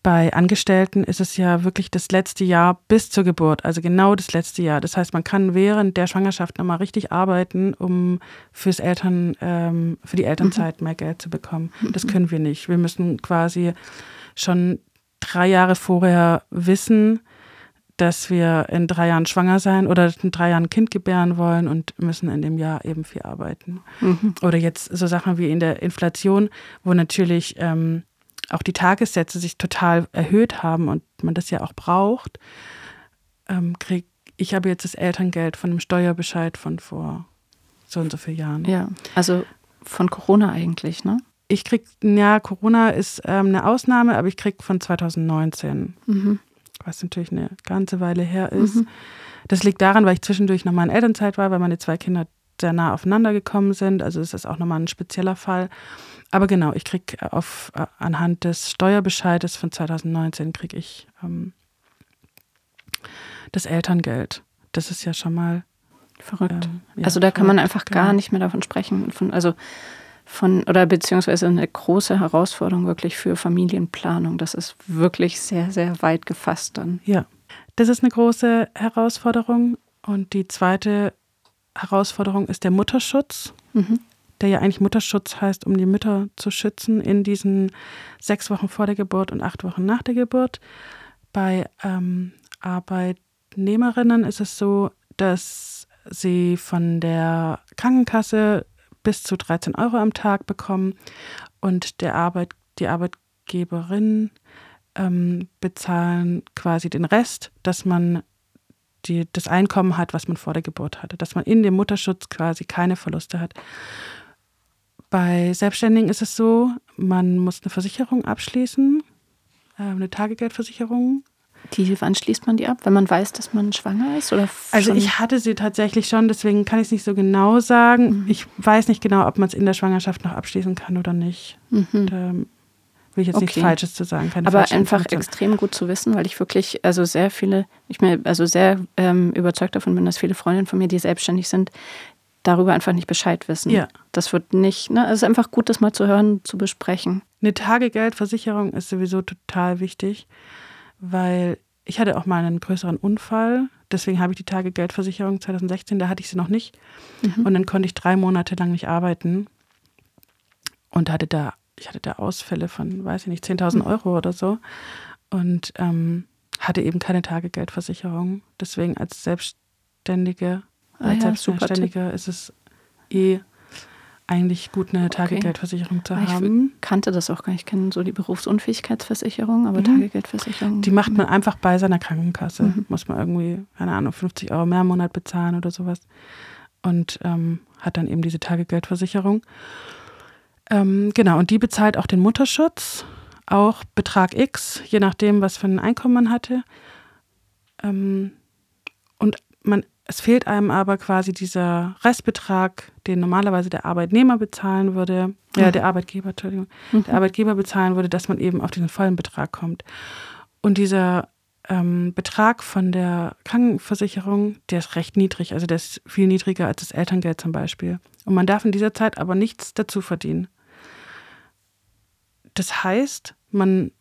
bei Angestellten ist es ja wirklich das letzte Jahr bis zur Geburt, also genau das letzte Jahr. Das heißt, man kann während der Schwangerschaft nochmal richtig arbeiten, um fürs Eltern, ähm, für die Elternzeit mhm. mehr Geld zu bekommen. Das können wir nicht. Wir müssen quasi schon drei Jahre vorher wissen, dass wir in drei Jahren schwanger sein oder in drei Jahren ein Kind gebären wollen und müssen in dem Jahr eben viel arbeiten. Mhm. Oder jetzt so Sachen wie in der Inflation, wo natürlich ähm, auch die Tagessätze sich total erhöht haben und man das ja auch braucht, ähm, krieg ich habe jetzt das Elterngeld von einem Steuerbescheid von vor so und so vielen Jahren. Ja, also von Corona eigentlich, ne? Ich krieg, ja, Corona ist ähm, eine Ausnahme, aber ich krieg von 2019. Mhm. was natürlich eine ganze Weile her ist. Mhm. Das liegt daran, weil ich zwischendurch nochmal in Elternzeit war, weil meine zwei Kinder sehr nah aufeinander gekommen sind. Also ist das auch nochmal ein spezieller Fall. Aber genau, ich kriege auf äh, anhand des Steuerbescheides von 2019 kriege ich ähm, das Elterngeld. Das ist ja schon mal verrückt. Äh, ja, also da kann man einfach genau. gar nicht mehr davon sprechen. Von, also von, oder beziehungsweise eine große Herausforderung wirklich für Familienplanung. Das ist wirklich sehr, sehr weit gefasst dann. Ja, das ist eine große Herausforderung. Und die zweite Herausforderung ist der Mutterschutz, mhm. der ja eigentlich Mutterschutz heißt, um die Mütter zu schützen in diesen sechs Wochen vor der Geburt und acht Wochen nach der Geburt. Bei ähm, Arbeitnehmerinnen ist es so, dass sie von der Krankenkasse bis zu 13 Euro am Tag bekommen und der Arbeit, die Arbeitgeberin ähm, bezahlen quasi den Rest, dass man die, das Einkommen hat, was man vor der Geburt hatte, dass man in dem Mutterschutz quasi keine Verluste hat. Bei Selbstständigen ist es so, man muss eine Versicherung abschließen, äh, eine Tagegeldversicherung die, wann schließt man die ab? Wenn man weiß, dass man schwanger ist? Oder also ich hatte sie tatsächlich schon, deswegen kann ich es nicht so genau sagen. Mhm. Ich weiß nicht genau, ob man es in der Schwangerschaft noch abschließen kann oder nicht. Mhm. Da will ich jetzt okay. nichts Falsches zu sagen. Aber einfach extrem gut zu wissen, weil ich wirklich, also sehr viele, ich bin also sehr ähm, überzeugt davon bin, dass viele Freundinnen von mir, die selbstständig sind, darüber einfach nicht Bescheid wissen. Ja. Das wird nicht, ne, es ist einfach gut, das mal zu hören, zu besprechen. Eine Tagegeldversicherung ist sowieso total wichtig weil ich hatte auch mal einen größeren Unfall. Deswegen habe ich die Tagegeldversicherung 2016, da hatte ich sie noch nicht. Mhm. Und dann konnte ich drei Monate lang nicht arbeiten und hatte da, ich hatte da Ausfälle von, weiß ich nicht, 10.000 mhm. Euro oder so. Und ähm, hatte eben keine Tagegeldversicherung. Deswegen als Selbstständige, ah, als ja, Selbstständige ist es eh eigentlich gut, eine Tagegeldversicherung zu haben. Ich kannte das auch gar nicht. Ich kenne so die Berufsunfähigkeitsversicherung, aber mhm. Tagegeldversicherung. Die macht man einfach bei seiner Krankenkasse. Mhm. Muss man irgendwie, keine Ahnung, 50 Euro mehr im Monat bezahlen oder sowas. Und ähm, hat dann eben diese Tagegeldversicherung. Ähm, genau, und die bezahlt auch den Mutterschutz, auch Betrag X, je nachdem, was für ein Einkommen man hatte. Ähm, und man es fehlt einem aber quasi dieser Restbetrag, den normalerweise der Arbeitnehmer bezahlen würde, ja, mhm. der Arbeitgeber, Entschuldigung, mhm. der Arbeitgeber bezahlen würde, dass man eben auf diesen vollen Betrag kommt. Und dieser ähm, Betrag von der Krankenversicherung, der ist recht niedrig, also der ist viel niedriger als das Elterngeld zum Beispiel. Und man darf in dieser Zeit aber nichts dazu verdienen. Das heißt, man,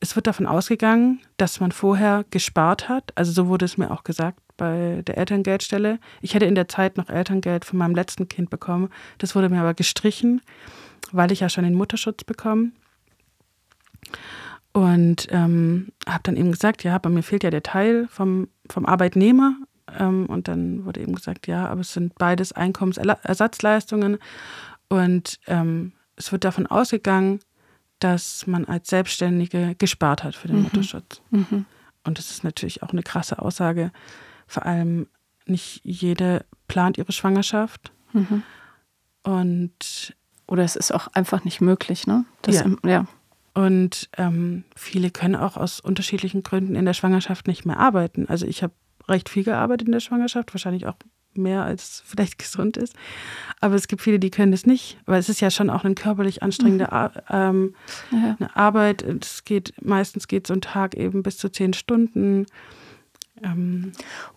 es wird davon ausgegangen, dass man vorher gespart hat, also so wurde es mir auch gesagt, bei der Elterngeldstelle. Ich hätte in der Zeit noch Elterngeld von meinem letzten Kind bekommen. Das wurde mir aber gestrichen, weil ich ja schon den Mutterschutz bekomme. Und ähm, habe dann eben gesagt, ja, bei mir fehlt ja der Teil vom, vom Arbeitnehmer. Ähm, und dann wurde eben gesagt, ja, aber es sind beides Einkommensersatzleistungen. Und ähm, es wird davon ausgegangen, dass man als Selbstständige gespart hat für den mhm. Mutterschutz. Mhm. Und das ist natürlich auch eine krasse Aussage, vor allem nicht jede plant ihre Schwangerschaft. Mhm. Und oder es ist auch einfach nicht möglich, ne? Das ja. Ja. Und ähm, viele können auch aus unterschiedlichen Gründen in der Schwangerschaft nicht mehr arbeiten. Also ich habe recht viel gearbeitet in der Schwangerschaft, wahrscheinlich auch mehr als vielleicht [LAUGHS] gesund ist. Aber es gibt viele, die können das nicht, weil es ist ja schon auch eine körperlich anstrengende mhm. Ar ähm, ja. eine Arbeit. Es geht meistens geht so ein Tag eben bis zu zehn Stunden. Ähm,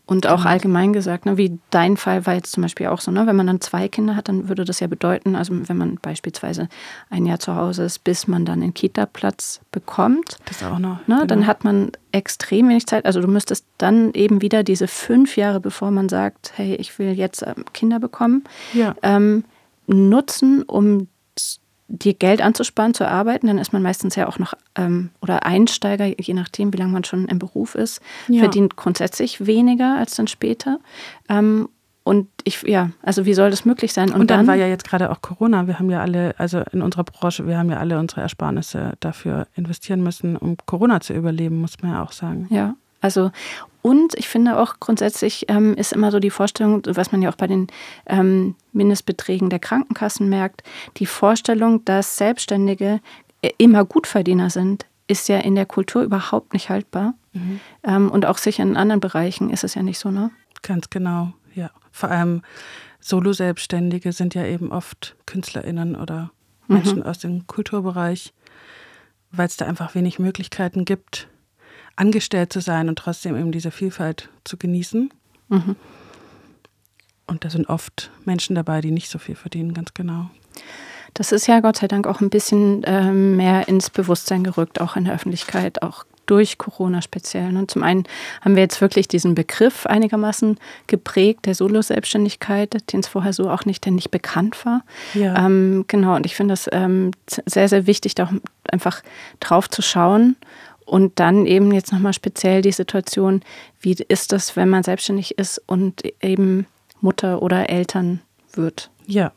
und auch allgemein gesagt, ne, wie dein Fall war jetzt zum Beispiel auch so, ne, wenn man dann zwei Kinder hat, dann würde das ja bedeuten, also wenn man beispielsweise ein Jahr zu Hause ist, bis man dann einen Kita-Platz bekommt, das auch noch, ne, genau. dann hat man extrem wenig Zeit. Also du müsstest dann eben wieder diese fünf Jahre, bevor man sagt, hey, ich will jetzt ähm, Kinder bekommen, ja. ähm, nutzen, um dir Geld anzusparen, zu arbeiten, dann ist man meistens ja auch noch, ähm, oder Einsteiger, je nachdem, wie lange man schon im Beruf ist, ja. verdient grundsätzlich weniger als dann später. Ähm, und ich, ja, also wie soll das möglich sein? Und, und dann, dann, war ja jetzt gerade auch Corona. Wir haben ja alle, also in unserer Branche, wir haben ja alle unsere Ersparnisse dafür investieren müssen, um Corona zu überleben, muss man ja auch sagen. Ja, also und ich finde auch grundsätzlich ähm, ist immer so die Vorstellung, was man ja auch bei den ähm, Mindestbeträgen der Krankenkassen merkt, die Vorstellung, dass Selbstständige äh, immer Gutverdiener sind, ist ja in der Kultur überhaupt nicht haltbar. Mhm. Ähm, und auch sicher in anderen Bereichen ist es ja nicht so, ne? Ganz genau, ja. Vor allem Solo-Selbstständige sind ja eben oft KünstlerInnen oder Menschen mhm. aus dem Kulturbereich, weil es da einfach wenig Möglichkeiten gibt, angestellt zu sein und trotzdem eben diese Vielfalt zu genießen. Mhm. Und da sind oft Menschen dabei, die nicht so viel verdienen, ganz genau. Das ist ja Gott sei Dank auch ein bisschen äh, mehr ins Bewusstsein gerückt, auch in der Öffentlichkeit, auch durch Corona speziell. Und zum einen haben wir jetzt wirklich diesen Begriff einigermaßen geprägt, der Solo-Selbstständigkeit, den es vorher so auch nicht, der nicht bekannt war. Ja. Ähm, genau, und ich finde das ähm, sehr, sehr wichtig, da auch einfach drauf zu schauen. Und dann eben jetzt nochmal speziell die Situation, wie ist das, wenn man selbstständig ist und eben Mutter oder Eltern wird? Ja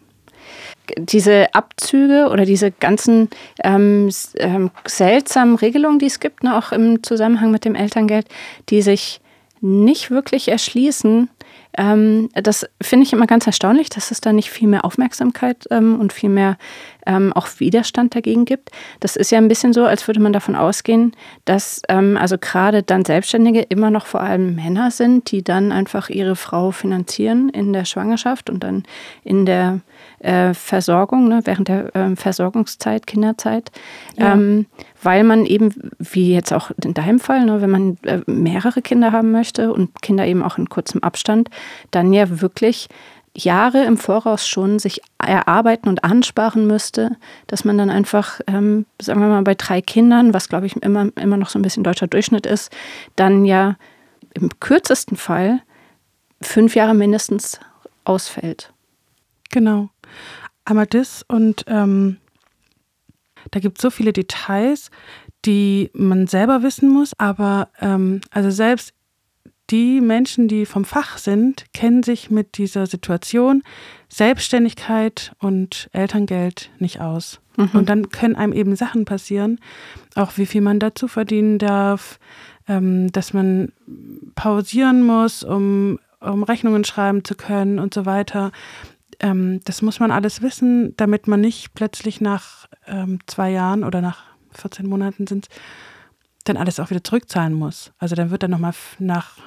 diese Abzüge oder diese ganzen ähm, ähm, seltsamen Regelungen, die es gibt, ne, auch im Zusammenhang mit dem Elterngeld, die sich nicht wirklich erschließen, ähm, das finde ich immer ganz erstaunlich, dass es da nicht viel mehr Aufmerksamkeit ähm, und viel mehr ähm, auch Widerstand dagegen gibt. Das ist ja ein bisschen so, als würde man davon ausgehen, dass ähm, also gerade dann Selbstständige immer noch vor allem Männer sind, die dann einfach ihre Frau finanzieren in der Schwangerschaft und dann in der äh, Versorgung, ne, während der äh, Versorgungszeit, Kinderzeit. Ja. Weil man eben, wie jetzt auch in deinem Fall, ne, wenn man äh, mehrere Kinder haben möchte und Kinder eben auch in kurzem Abstand, dann ja wirklich Jahre im Voraus schon sich erarbeiten und ansparen müsste, dass man dann einfach, ähm, sagen wir mal, bei drei Kindern, was glaube ich immer, immer noch so ein bisschen deutscher Durchschnitt ist, dann ja im kürzesten Fall fünf Jahre mindestens ausfällt. Genau. Einmal das und ähm, da gibt es so viele Details, die man selber wissen muss, aber ähm, also selbst die Menschen, die vom Fach sind, kennen sich mit dieser Situation Selbstständigkeit und Elterngeld nicht aus. Mhm. Und dann können einem eben Sachen passieren, auch wie viel man dazu verdienen darf, ähm, dass man pausieren muss, um, um Rechnungen schreiben zu können und so weiter. Ähm, das muss man alles wissen, damit man nicht plötzlich nach ähm, zwei Jahren oder nach 14 Monaten sind dann alles auch wieder zurückzahlen muss. Also dann wird dann nochmal nach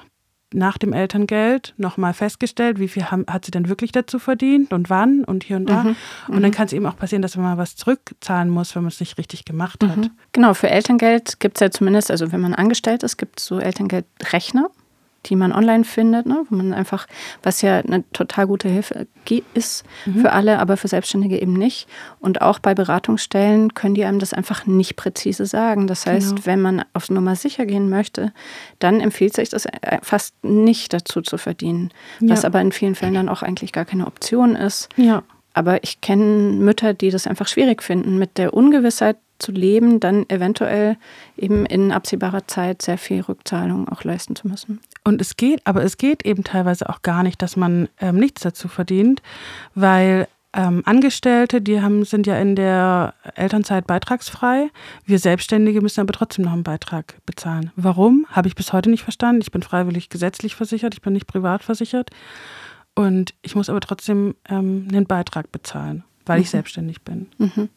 nach dem Elterngeld nochmal festgestellt, wie viel haben, hat sie denn wirklich dazu verdient und wann und hier und da. Mhm. Und dann mhm. kann es eben auch passieren, dass man mal was zurückzahlen muss, wenn man es nicht richtig gemacht hat. Mhm. Genau, für Elterngeld gibt es ja zumindest, also wenn man angestellt ist, gibt es so Elterngeldrechner die man online findet, ne? wo man einfach, was ja eine total gute Hilfe ist mhm. für alle, aber für Selbstständige eben nicht. Und auch bei Beratungsstellen können die einem das einfach nicht präzise sagen. Das heißt, genau. wenn man auf Nummer sicher gehen möchte, dann empfiehlt sich das äh, fast nicht dazu zu verdienen. Ja. Was aber in vielen Fällen dann auch eigentlich gar keine Option ist. Ja. Aber ich kenne Mütter, die das einfach schwierig finden, mit der Ungewissheit zu leben, dann eventuell eben in absehbarer Zeit sehr viel Rückzahlung auch leisten zu müssen. Und es geht, aber es geht eben teilweise auch gar nicht, dass man ähm, nichts dazu verdient, weil ähm, Angestellte, die haben, sind ja in der Elternzeit beitragsfrei. Wir Selbstständige müssen aber trotzdem noch einen Beitrag bezahlen. Warum? Habe ich bis heute nicht verstanden. Ich bin freiwillig gesetzlich versichert, ich bin nicht privat versichert. Und ich muss aber trotzdem ähm, einen Beitrag bezahlen, weil mhm. ich selbstständig bin. Mhm.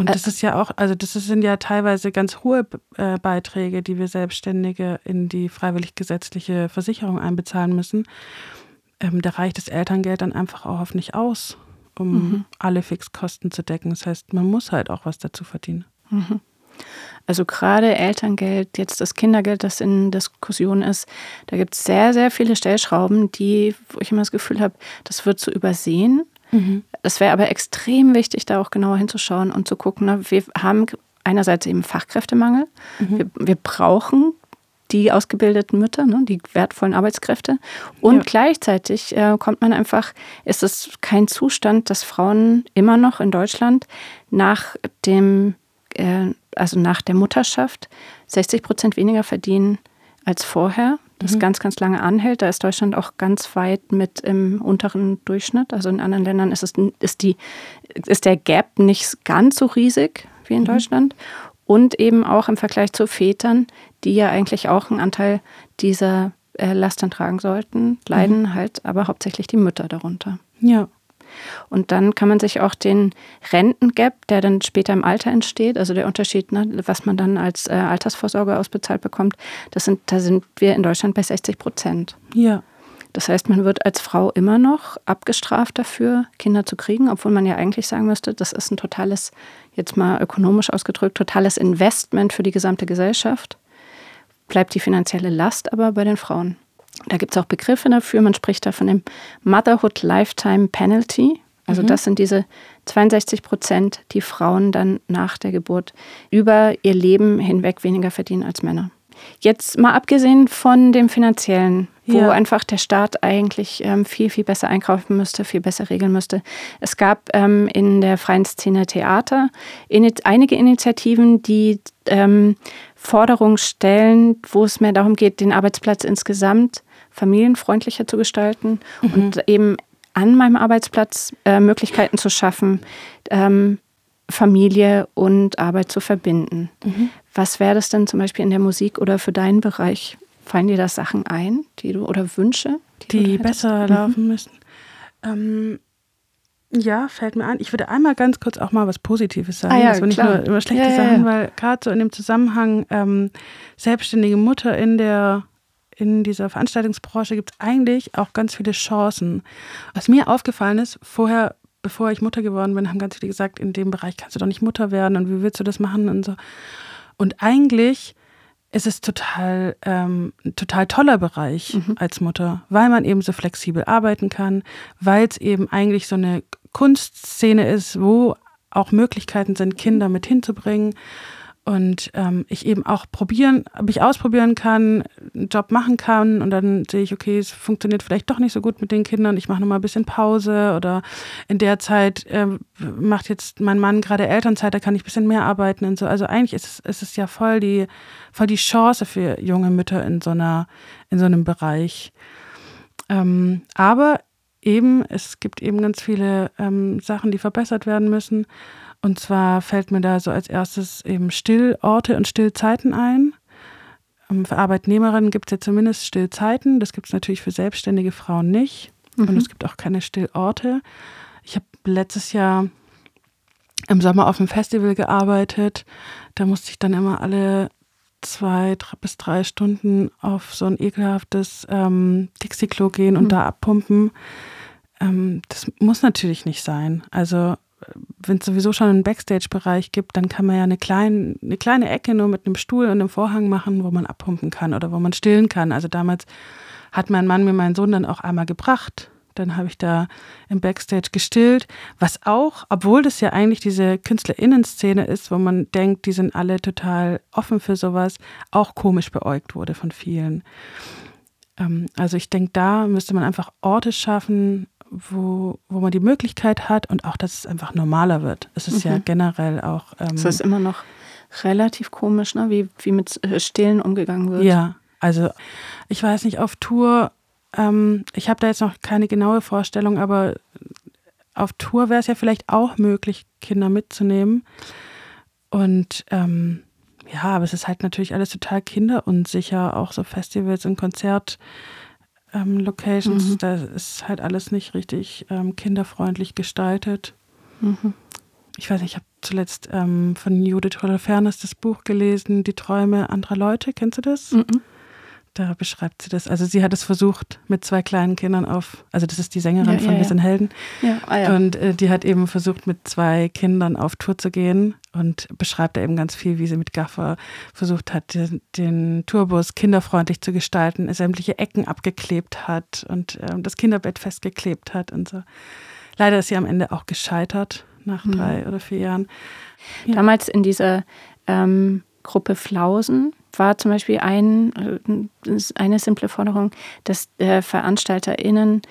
Und das ist ja auch, also das sind ja teilweise ganz hohe äh, Beiträge, die wir Selbstständige in die freiwillig gesetzliche Versicherung einbezahlen müssen. Ähm, da reicht das Elterngeld dann einfach auch oft nicht aus, um mhm. alle Fixkosten zu decken. Das heißt, man muss halt auch was dazu verdienen. Mhm. Also gerade Elterngeld, jetzt das Kindergeld, das in Diskussion ist, da gibt es sehr, sehr viele Stellschrauben, die, wo ich immer das Gefühl habe, das wird so übersehen. Mhm. Es wäre aber extrem wichtig, da auch genauer hinzuschauen und zu gucken, ne, wir haben einerseits eben Fachkräftemangel. Mhm. Wir, wir, brauchen die ausgebildeten Mütter, ne, die wertvollen Arbeitskräfte. Und ja. gleichzeitig äh, kommt man einfach, ist es kein Zustand, dass Frauen immer noch in Deutschland nach dem, äh, also nach der Mutterschaft 60 Prozent weniger verdienen als vorher das mhm. ganz, ganz lange anhält. Da ist Deutschland auch ganz weit mit im unteren Durchschnitt. Also in anderen Ländern ist, es, ist, die, ist der Gap nicht ganz so riesig wie in mhm. Deutschland. Und eben auch im Vergleich zu Vätern, die ja eigentlich auch einen Anteil dieser äh, Last tragen sollten, leiden mhm. halt aber hauptsächlich die Mütter darunter. Ja. Und dann kann man sich auch den Rentengap, der dann später im Alter entsteht, also der Unterschied, ne, was man dann als äh, Altersvorsorge ausbezahlt bekommt, das sind, da sind wir in Deutschland bei 60 Prozent. Ja. Das heißt, man wird als Frau immer noch abgestraft dafür, Kinder zu kriegen, obwohl man ja eigentlich sagen müsste, das ist ein totales, jetzt mal ökonomisch ausgedrückt, totales Investment für die gesamte Gesellschaft. Bleibt die finanzielle Last aber bei den Frauen. Da gibt es auch Begriffe dafür. Man spricht da von dem Motherhood Lifetime Penalty. Also mhm. das sind diese 62 Prozent, die Frauen dann nach der Geburt über ihr Leben hinweg weniger verdienen als Männer. Jetzt mal abgesehen von dem finanziellen, wo ja. einfach der Staat eigentlich ähm, viel, viel besser einkaufen müsste, viel besser regeln müsste. Es gab ähm, in der freien Szene Theater in, einige Initiativen, die ähm, Forderungen stellen, wo es mehr darum geht, den Arbeitsplatz insgesamt familienfreundlicher zu gestalten mhm. und eben an meinem Arbeitsplatz äh, Möglichkeiten zu schaffen, ähm, Familie und Arbeit zu verbinden. Mhm. Was wäre das denn zum Beispiel in der Musik oder für deinen Bereich? Fallen dir da Sachen ein, die du oder Wünsche, die, die besser mhm. laufen müssen? Ähm, ja, fällt mir ein. Ich würde einmal ganz kurz auch mal was Positives sagen. Ah, ja, das war nicht nur immer schlechte ja, Sachen, ja, weil gerade so in dem Zusammenhang ähm, selbstständige Mutter in der in dieser Veranstaltungsbranche gibt es eigentlich auch ganz viele Chancen. Was mir aufgefallen ist, vorher bevor ich Mutter geworden bin, haben ganz viele gesagt, in dem Bereich kannst du doch nicht Mutter werden und wie willst du das machen und so. Und eigentlich ist es total, ähm, ein total toller Bereich mhm. als Mutter, weil man eben so flexibel arbeiten kann, weil es eben eigentlich so eine Kunstszene ist, wo auch Möglichkeiten sind, Kinder mit hinzubringen und ähm, ich eben auch probieren, mich ausprobieren kann, einen Job machen kann und dann sehe ich, okay, es funktioniert vielleicht doch nicht so gut mit den Kindern, ich mache nochmal ein bisschen Pause oder in der Zeit äh, macht jetzt mein Mann gerade Elternzeit, da kann ich ein bisschen mehr arbeiten und so. Also eigentlich ist es, ist es ja voll die, voll die Chance für junge Mütter in so einer, in so einem Bereich. Ähm, aber eben, es gibt eben ganz viele ähm, Sachen, die verbessert werden müssen. Und zwar fällt mir da so als erstes eben Stillorte und Stillzeiten ein. Ähm, für Arbeitnehmerinnen gibt es ja zumindest Stillzeiten. Das gibt es natürlich für selbstständige Frauen nicht. Mhm. Und es gibt auch keine Stillorte. Ich habe letztes Jahr im Sommer auf einem Festival gearbeitet. Da musste ich dann immer alle zwei drei bis drei Stunden auf so ein ekelhaftes ähm, Dixie-Klo gehen und mhm. da abpumpen. Ähm, das muss natürlich nicht sein. Also wenn es sowieso schon einen Backstage-Bereich gibt, dann kann man ja eine kleine, eine kleine Ecke nur mit einem Stuhl und einem Vorhang machen, wo man abpumpen kann oder wo man stillen kann. Also damals hat mein Mann mir meinen Sohn dann auch einmal gebracht. Dann habe ich da im Backstage gestillt, was auch, obwohl das ja eigentlich diese KünstlerInnen-Szene ist, wo man denkt, die sind alle total offen für sowas, auch komisch beäugt wurde von vielen. Ähm, also ich denke, da müsste man einfach Orte schaffen, wo, wo man die Möglichkeit hat und auch, dass es einfach normaler wird. Es ist mhm. ja generell auch. Ähm, es ist immer noch relativ komisch, ne? wie, wie mit äh, Stillen umgegangen wird. Ja, also ich weiß nicht, auf Tour, ähm, ich habe da jetzt noch keine genaue Vorstellung, aber auf Tour wäre es ja vielleicht auch möglich, Kinder mitzunehmen. Und ähm, ja, aber es ist halt natürlich alles total kinderunsicher, auch so Festivals und Konzert ähm. Mhm. Da ist halt alles nicht richtig ähm, kinderfreundlich gestaltet. Mhm. Ich weiß nicht, ich habe zuletzt ähm, von Judith Holofernes das Buch gelesen, Die Träume anderer Leute. Kennst du das? Mhm. Da beschreibt sie das. Also sie hat es versucht mit zwei kleinen Kindern auf, also das ist die Sängerin ja, von ja, Wir sind Helden. Ja. Ah. Und äh, die hat eben versucht mit zwei Kindern auf Tour zu gehen und beschreibt da eben ganz viel, wie sie mit Gaffer versucht hat, den, den Tourbus kinderfreundlich zu gestalten, sämtliche Ecken abgeklebt hat und äh, das Kinderbett festgeklebt hat und so. Leider ist sie am Ende auch gescheitert nach mhm. drei oder vier Jahren. Damals in dieser ähm, Gruppe Flausen war zum Beispiel ein, äh, eine simple Forderung, dass äh, VeranstalterInnen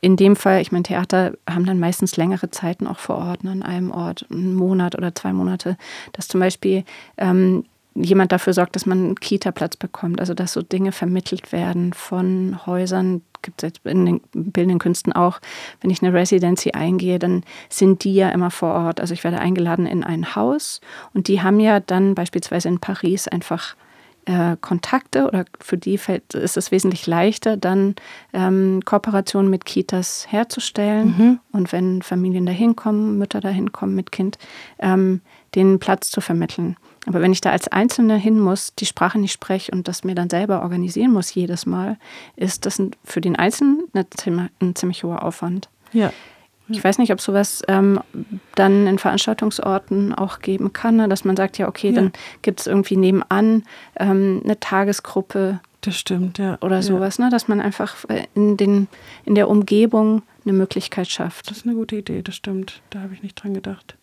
in dem Fall, ich meine, Theater haben dann meistens längere Zeiten auch vor Ort, ne, an einem Ort, einen Monat oder zwei Monate, dass zum Beispiel ähm, jemand dafür sorgt, dass man einen Kita-Platz bekommt, also dass so Dinge vermittelt werden von Häusern, gibt es in den bildenden Künsten auch, wenn ich eine Residency eingehe, dann sind die ja immer vor Ort. Also ich werde eingeladen in ein Haus und die haben ja dann beispielsweise in Paris einfach äh, Kontakte oder für die fällt, ist es wesentlich leichter, dann ähm, Kooperationen mit Kitas herzustellen. Mhm. Und wenn Familien da hinkommen, Mütter da hinkommen mit Kind, ähm, den Platz zu vermitteln. Aber wenn ich da als Einzelne hin muss, die Sprache nicht spreche und das mir dann selber organisieren muss jedes Mal, ist das für den Einzelnen ein ziemlich hoher Aufwand. Ja. Ich weiß nicht, ob sowas ähm, dann in Veranstaltungsorten auch geben kann, ne? dass man sagt, ja, okay, ja. dann gibt es irgendwie nebenan ähm, eine Tagesgruppe. Das stimmt, ja. Oder sowas, ja. ne? dass man einfach in, den, in der Umgebung eine Möglichkeit schafft. Das ist eine gute Idee, das stimmt. Da habe ich nicht dran gedacht.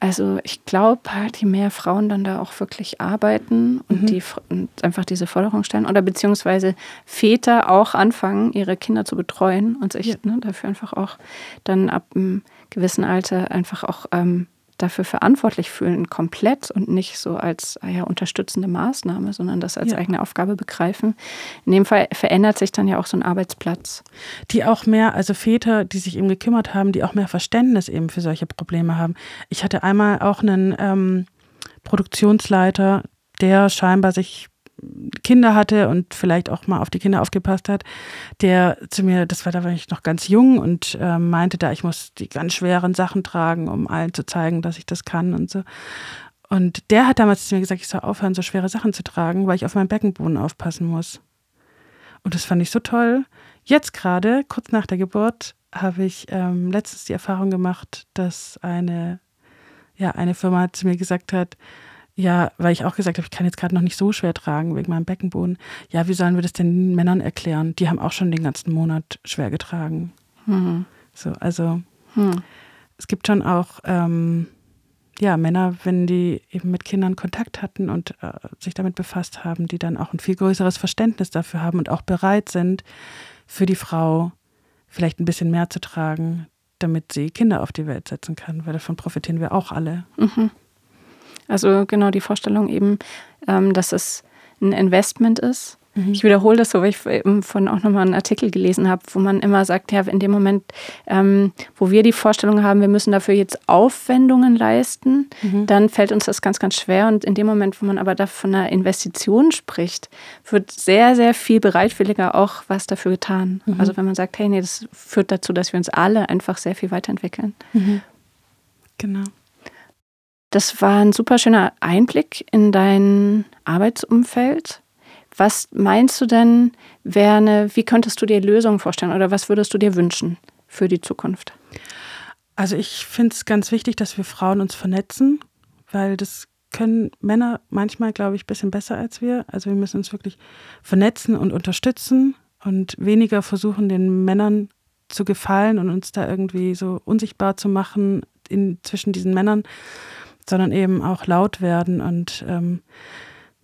Also ich glaube halt, je mehr Frauen dann da auch wirklich arbeiten und, mhm. die, und einfach diese Forderung stellen oder beziehungsweise Väter auch anfangen, ihre Kinder zu betreuen und sich ja. ne, dafür einfach auch dann ab einem gewissen Alter einfach auch ähm, dafür verantwortlich fühlen, komplett und nicht so als ah ja, unterstützende Maßnahme, sondern das als ja. eigene Aufgabe begreifen. In dem Fall verändert sich dann ja auch so ein Arbeitsplatz. Die auch mehr, also Väter, die sich eben gekümmert haben, die auch mehr Verständnis eben für solche Probleme haben. Ich hatte einmal auch einen ähm, Produktionsleiter, der scheinbar sich Kinder hatte und vielleicht auch mal auf die Kinder aufgepasst hat, der zu mir, das war da war ich noch ganz jung und äh, meinte da, ich muss die ganz schweren Sachen tragen, um allen zu zeigen, dass ich das kann und so. Und der hat damals zu mir gesagt, ich soll aufhören, so schwere Sachen zu tragen, weil ich auf meinen Beckenboden aufpassen muss. Und das fand ich so toll. Jetzt gerade, kurz nach der Geburt, habe ich ähm, letztens die Erfahrung gemacht, dass eine, ja, eine Firma zu mir gesagt hat, ja, weil ich auch gesagt habe, ich kann jetzt gerade noch nicht so schwer tragen wegen meinem Beckenboden. Ja, wie sollen wir das den Männern erklären? Die haben auch schon den ganzen Monat schwer getragen. Mhm. So, also mhm. es gibt schon auch ähm, ja, Männer, wenn die eben mit Kindern Kontakt hatten und äh, sich damit befasst haben, die dann auch ein viel größeres Verständnis dafür haben und auch bereit sind, für die Frau vielleicht ein bisschen mehr zu tragen, damit sie Kinder auf die Welt setzen kann, weil davon profitieren wir auch alle. Mhm. Also genau die Vorstellung eben, ähm, dass es ein Investment ist. Mhm. Ich wiederhole das so, weil ich eben von auch nochmal einen Artikel gelesen habe, wo man immer sagt, ja, in dem Moment, ähm, wo wir die Vorstellung haben, wir müssen dafür jetzt Aufwendungen leisten, mhm. dann fällt uns das ganz, ganz schwer. Und in dem Moment, wo man aber da von einer Investition spricht, wird sehr, sehr viel bereitwilliger auch was dafür getan. Mhm. Also wenn man sagt, hey, nee, das führt dazu, dass wir uns alle einfach sehr viel weiterentwickeln. Mhm. Genau. Das war ein super schöner Einblick in dein Arbeitsumfeld. Was meinst du denn, wäre wie könntest du dir Lösungen vorstellen oder was würdest du dir wünschen für die Zukunft? Also ich finde es ganz wichtig, dass wir Frauen uns vernetzen, weil das können Männer manchmal, glaube ich, ein bisschen besser als wir. Also wir müssen uns wirklich vernetzen und unterstützen und weniger versuchen, den Männern zu gefallen und uns da irgendwie so unsichtbar zu machen in, zwischen diesen Männern, sondern eben auch laut werden. Und ähm,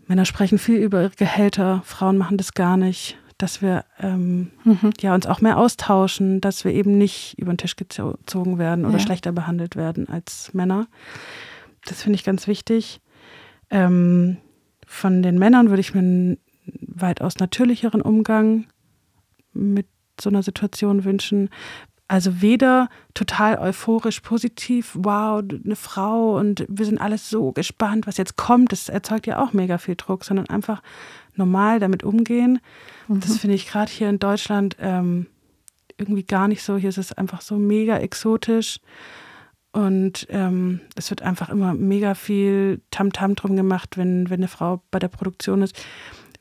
Männer sprechen viel über ihre Gehälter, Frauen machen das gar nicht. Dass wir ähm, mhm. ja, uns auch mehr austauschen, dass wir eben nicht über den Tisch gezogen werden oder ja. schlechter behandelt werden als Männer. Das finde ich ganz wichtig. Ähm, von den Männern würde ich mir einen weitaus natürlicheren Umgang mit so einer Situation wünschen. Also weder total euphorisch positiv, wow, eine Frau und wir sind alles so gespannt, was jetzt kommt. Das erzeugt ja auch mega viel Druck, sondern einfach normal damit umgehen. Mhm. Das finde ich gerade hier in Deutschland ähm, irgendwie gar nicht so. Hier ist es einfach so mega exotisch. Und ähm, es wird einfach immer mega viel Tamtam -Tam drum gemacht, wenn, wenn eine Frau bei der Produktion ist.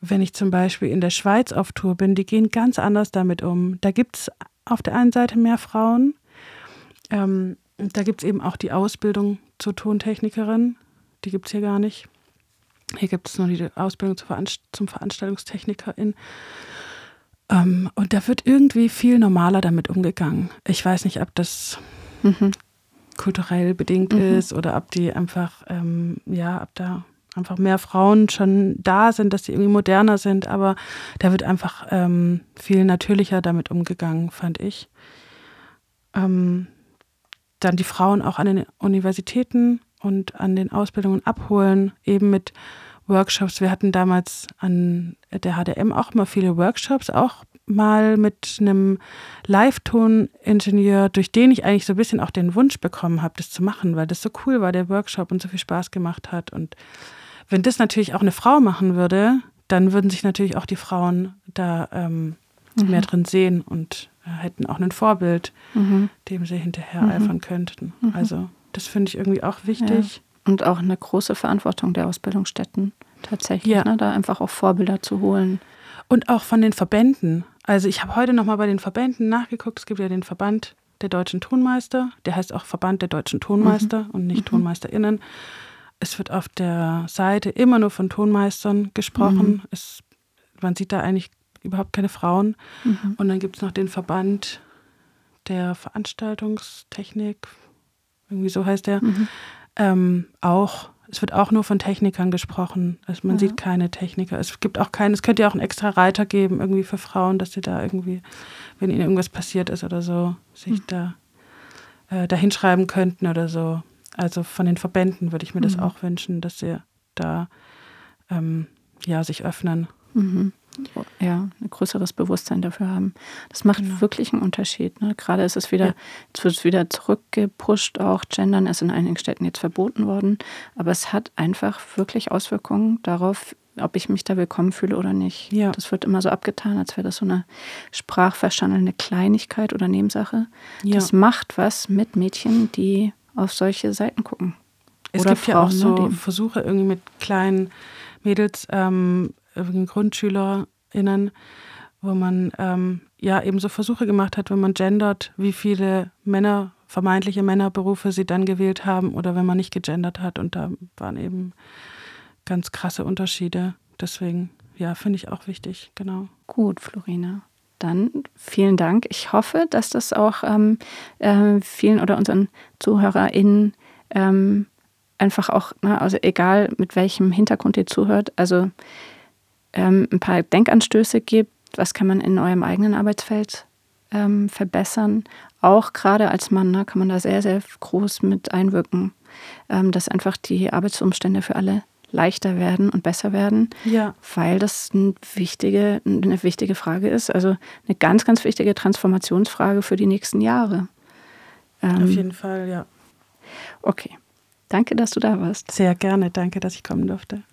Wenn ich zum Beispiel in der Schweiz auf Tour bin, die gehen ganz anders damit um. Da gibt es auf der einen Seite mehr Frauen. Ähm, da gibt es eben auch die Ausbildung zur Tontechnikerin. Die gibt es hier gar nicht. Hier gibt es nur die Ausbildung zum Veranstaltungstechnikerin. Ähm, und da wird irgendwie viel normaler damit umgegangen. Ich weiß nicht, ob das mhm. kulturell bedingt mhm. ist oder ob die einfach, ähm, ja, ob da einfach mehr Frauen schon da sind, dass sie irgendwie moderner sind, aber da wird einfach ähm, viel natürlicher damit umgegangen, fand ich. Ähm, dann die Frauen auch an den Universitäten und an den Ausbildungen abholen, eben mit Workshops. Wir hatten damals an der HDM auch immer viele Workshops, auch mal mit einem Live-Ton-Ingenieur, durch den ich eigentlich so ein bisschen auch den Wunsch bekommen habe, das zu machen, weil das so cool war, der Workshop und so viel Spaß gemacht hat und wenn das natürlich auch eine Frau machen würde, dann würden sich natürlich auch die Frauen da ähm, mhm. mehr drin sehen und äh, hätten auch ein Vorbild, mhm. dem sie hinterher mhm. eifern könnten. Mhm. Also das finde ich irgendwie auch wichtig. Ja. Und auch eine große Verantwortung der Ausbildungsstätten tatsächlich, ja. ne, da einfach auch Vorbilder zu holen. Und auch von den Verbänden. Also ich habe heute nochmal bei den Verbänden nachgeguckt. Es gibt ja den Verband der deutschen Tonmeister, der heißt auch Verband der deutschen Tonmeister mhm. und nicht mhm. TonmeisterInnen. Es wird auf der Seite immer nur von Tonmeistern gesprochen. Mhm. Es, man sieht da eigentlich überhaupt keine Frauen. Mhm. Und dann gibt es noch den Verband der Veranstaltungstechnik, irgendwie so heißt der. Mhm. Ähm, auch, es wird auch nur von Technikern gesprochen. Also man ja. sieht keine Techniker. Es gibt auch keinen, es könnte ja auch einen extra Reiter geben, irgendwie für Frauen, dass sie da irgendwie, wenn ihnen irgendwas passiert ist oder so, sich mhm. da äh, da hinschreiben könnten oder so. Also von den Verbänden würde ich mir das mhm. auch wünschen, dass sie da ähm, ja, sich öffnen. Mhm. Ja, ein größeres Bewusstsein dafür haben. Das macht genau. wirklich einen Unterschied. Ne? Gerade ist es wieder, ja. jetzt wird es wieder zurückgepusht, auch Gendern ist in einigen Städten jetzt verboten worden. Aber es hat einfach wirklich Auswirkungen darauf, ob ich mich da willkommen fühle oder nicht. Ja. Das wird immer so abgetan, als wäre das so eine sprachverstandene Kleinigkeit oder Nebensache. Ja. Das macht was mit Mädchen, die auf solche Seiten gucken. Es Oder gibt Frauen, ja auch so ne, Versuche irgendwie mit kleinen Mädels, ähm, GrundschülerInnen, wo man ähm, ja eben so Versuche gemacht hat, wenn man gendert, wie viele Männer, vermeintliche Männerberufe sie dann gewählt haben oder wenn man nicht gegendert hat. Und da waren eben ganz krasse Unterschiede. Deswegen, ja, finde ich auch wichtig, genau. Gut, Florina. Dann vielen Dank. Ich hoffe, dass das auch ähm, äh, vielen oder unseren ZuhörerInnen ähm, einfach auch, ne, also egal mit welchem Hintergrund ihr zuhört, also ähm, ein paar Denkanstöße gibt, was kann man in eurem eigenen Arbeitsfeld ähm, verbessern. Auch gerade als Mann ne, kann man da sehr, sehr groß mit einwirken, ähm, dass einfach die Arbeitsumstände für alle leichter werden und besser werden, ja. weil das eine wichtige, eine wichtige Frage ist. Also eine ganz, ganz wichtige Transformationsfrage für die nächsten Jahre. Ähm, Auf jeden Fall, ja. Okay. Danke, dass du da warst. Sehr gerne. Danke, dass ich kommen durfte.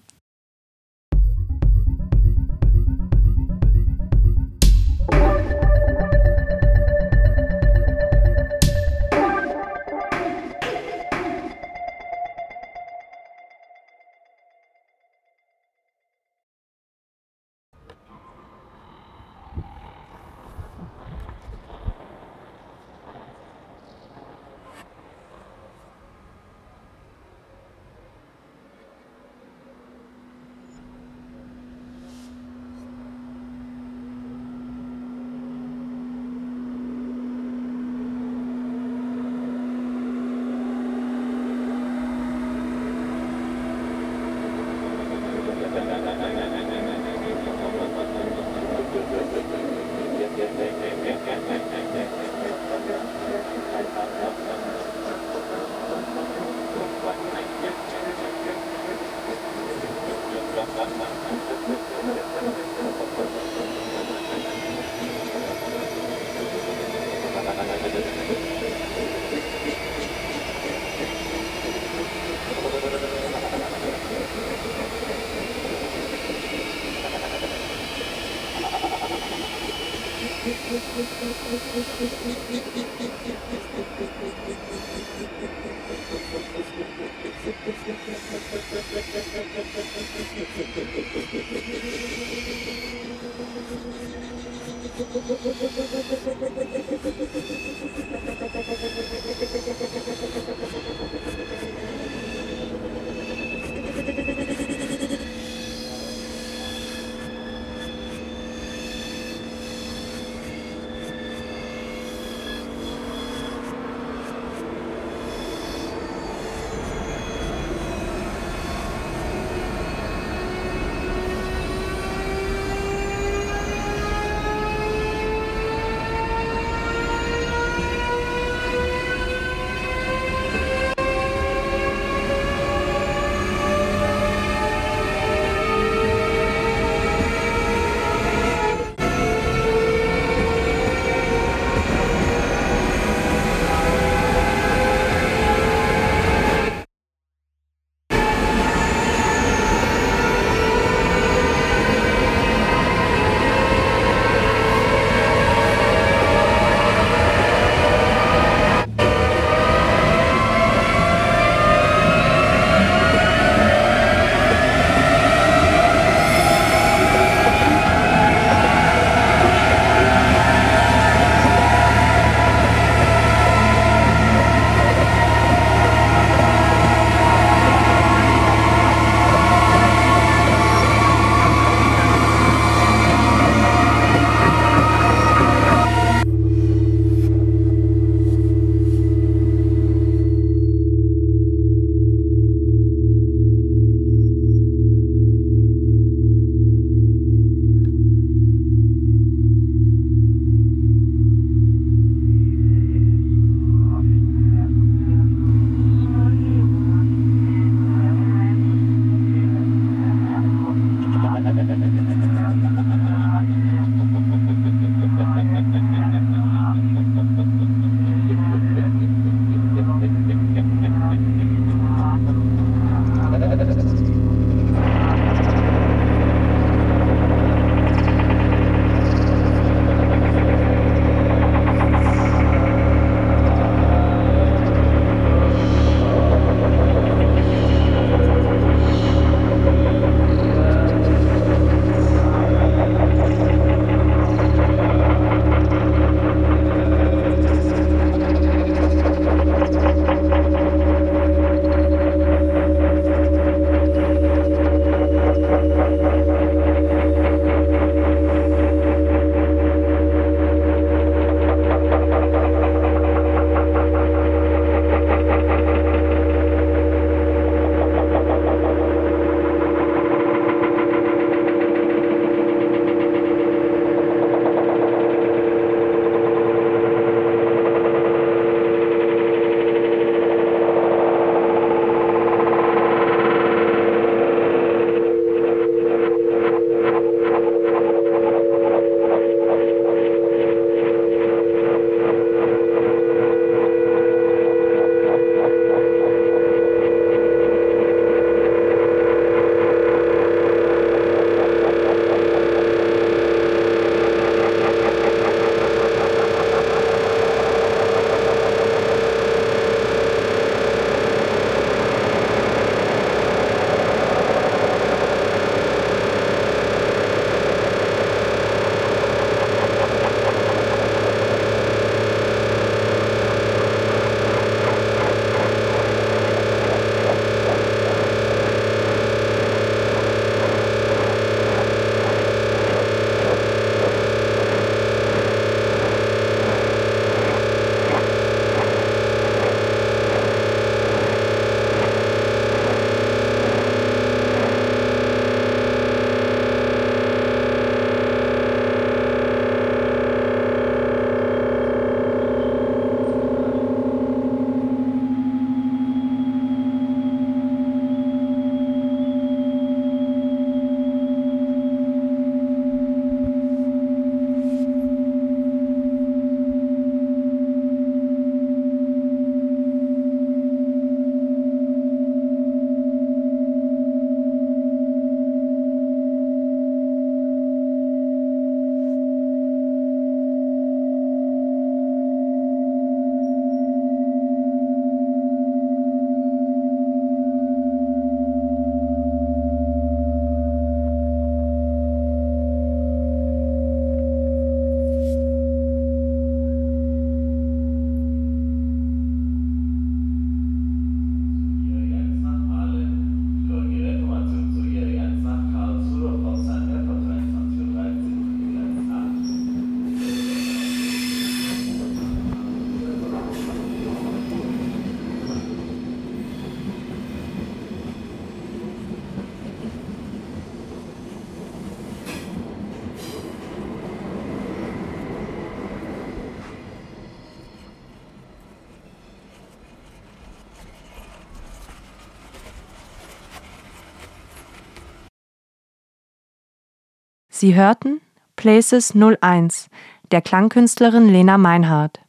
Sie hörten Places 01 der Klangkünstlerin Lena Meinhardt.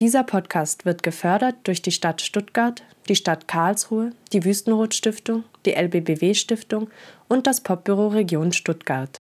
Dieser Podcast wird gefördert durch die Stadt Stuttgart, die Stadt Karlsruhe, die Wüstenrot Stiftung, die LBBW Stiftung und das Popbüro Region Stuttgart.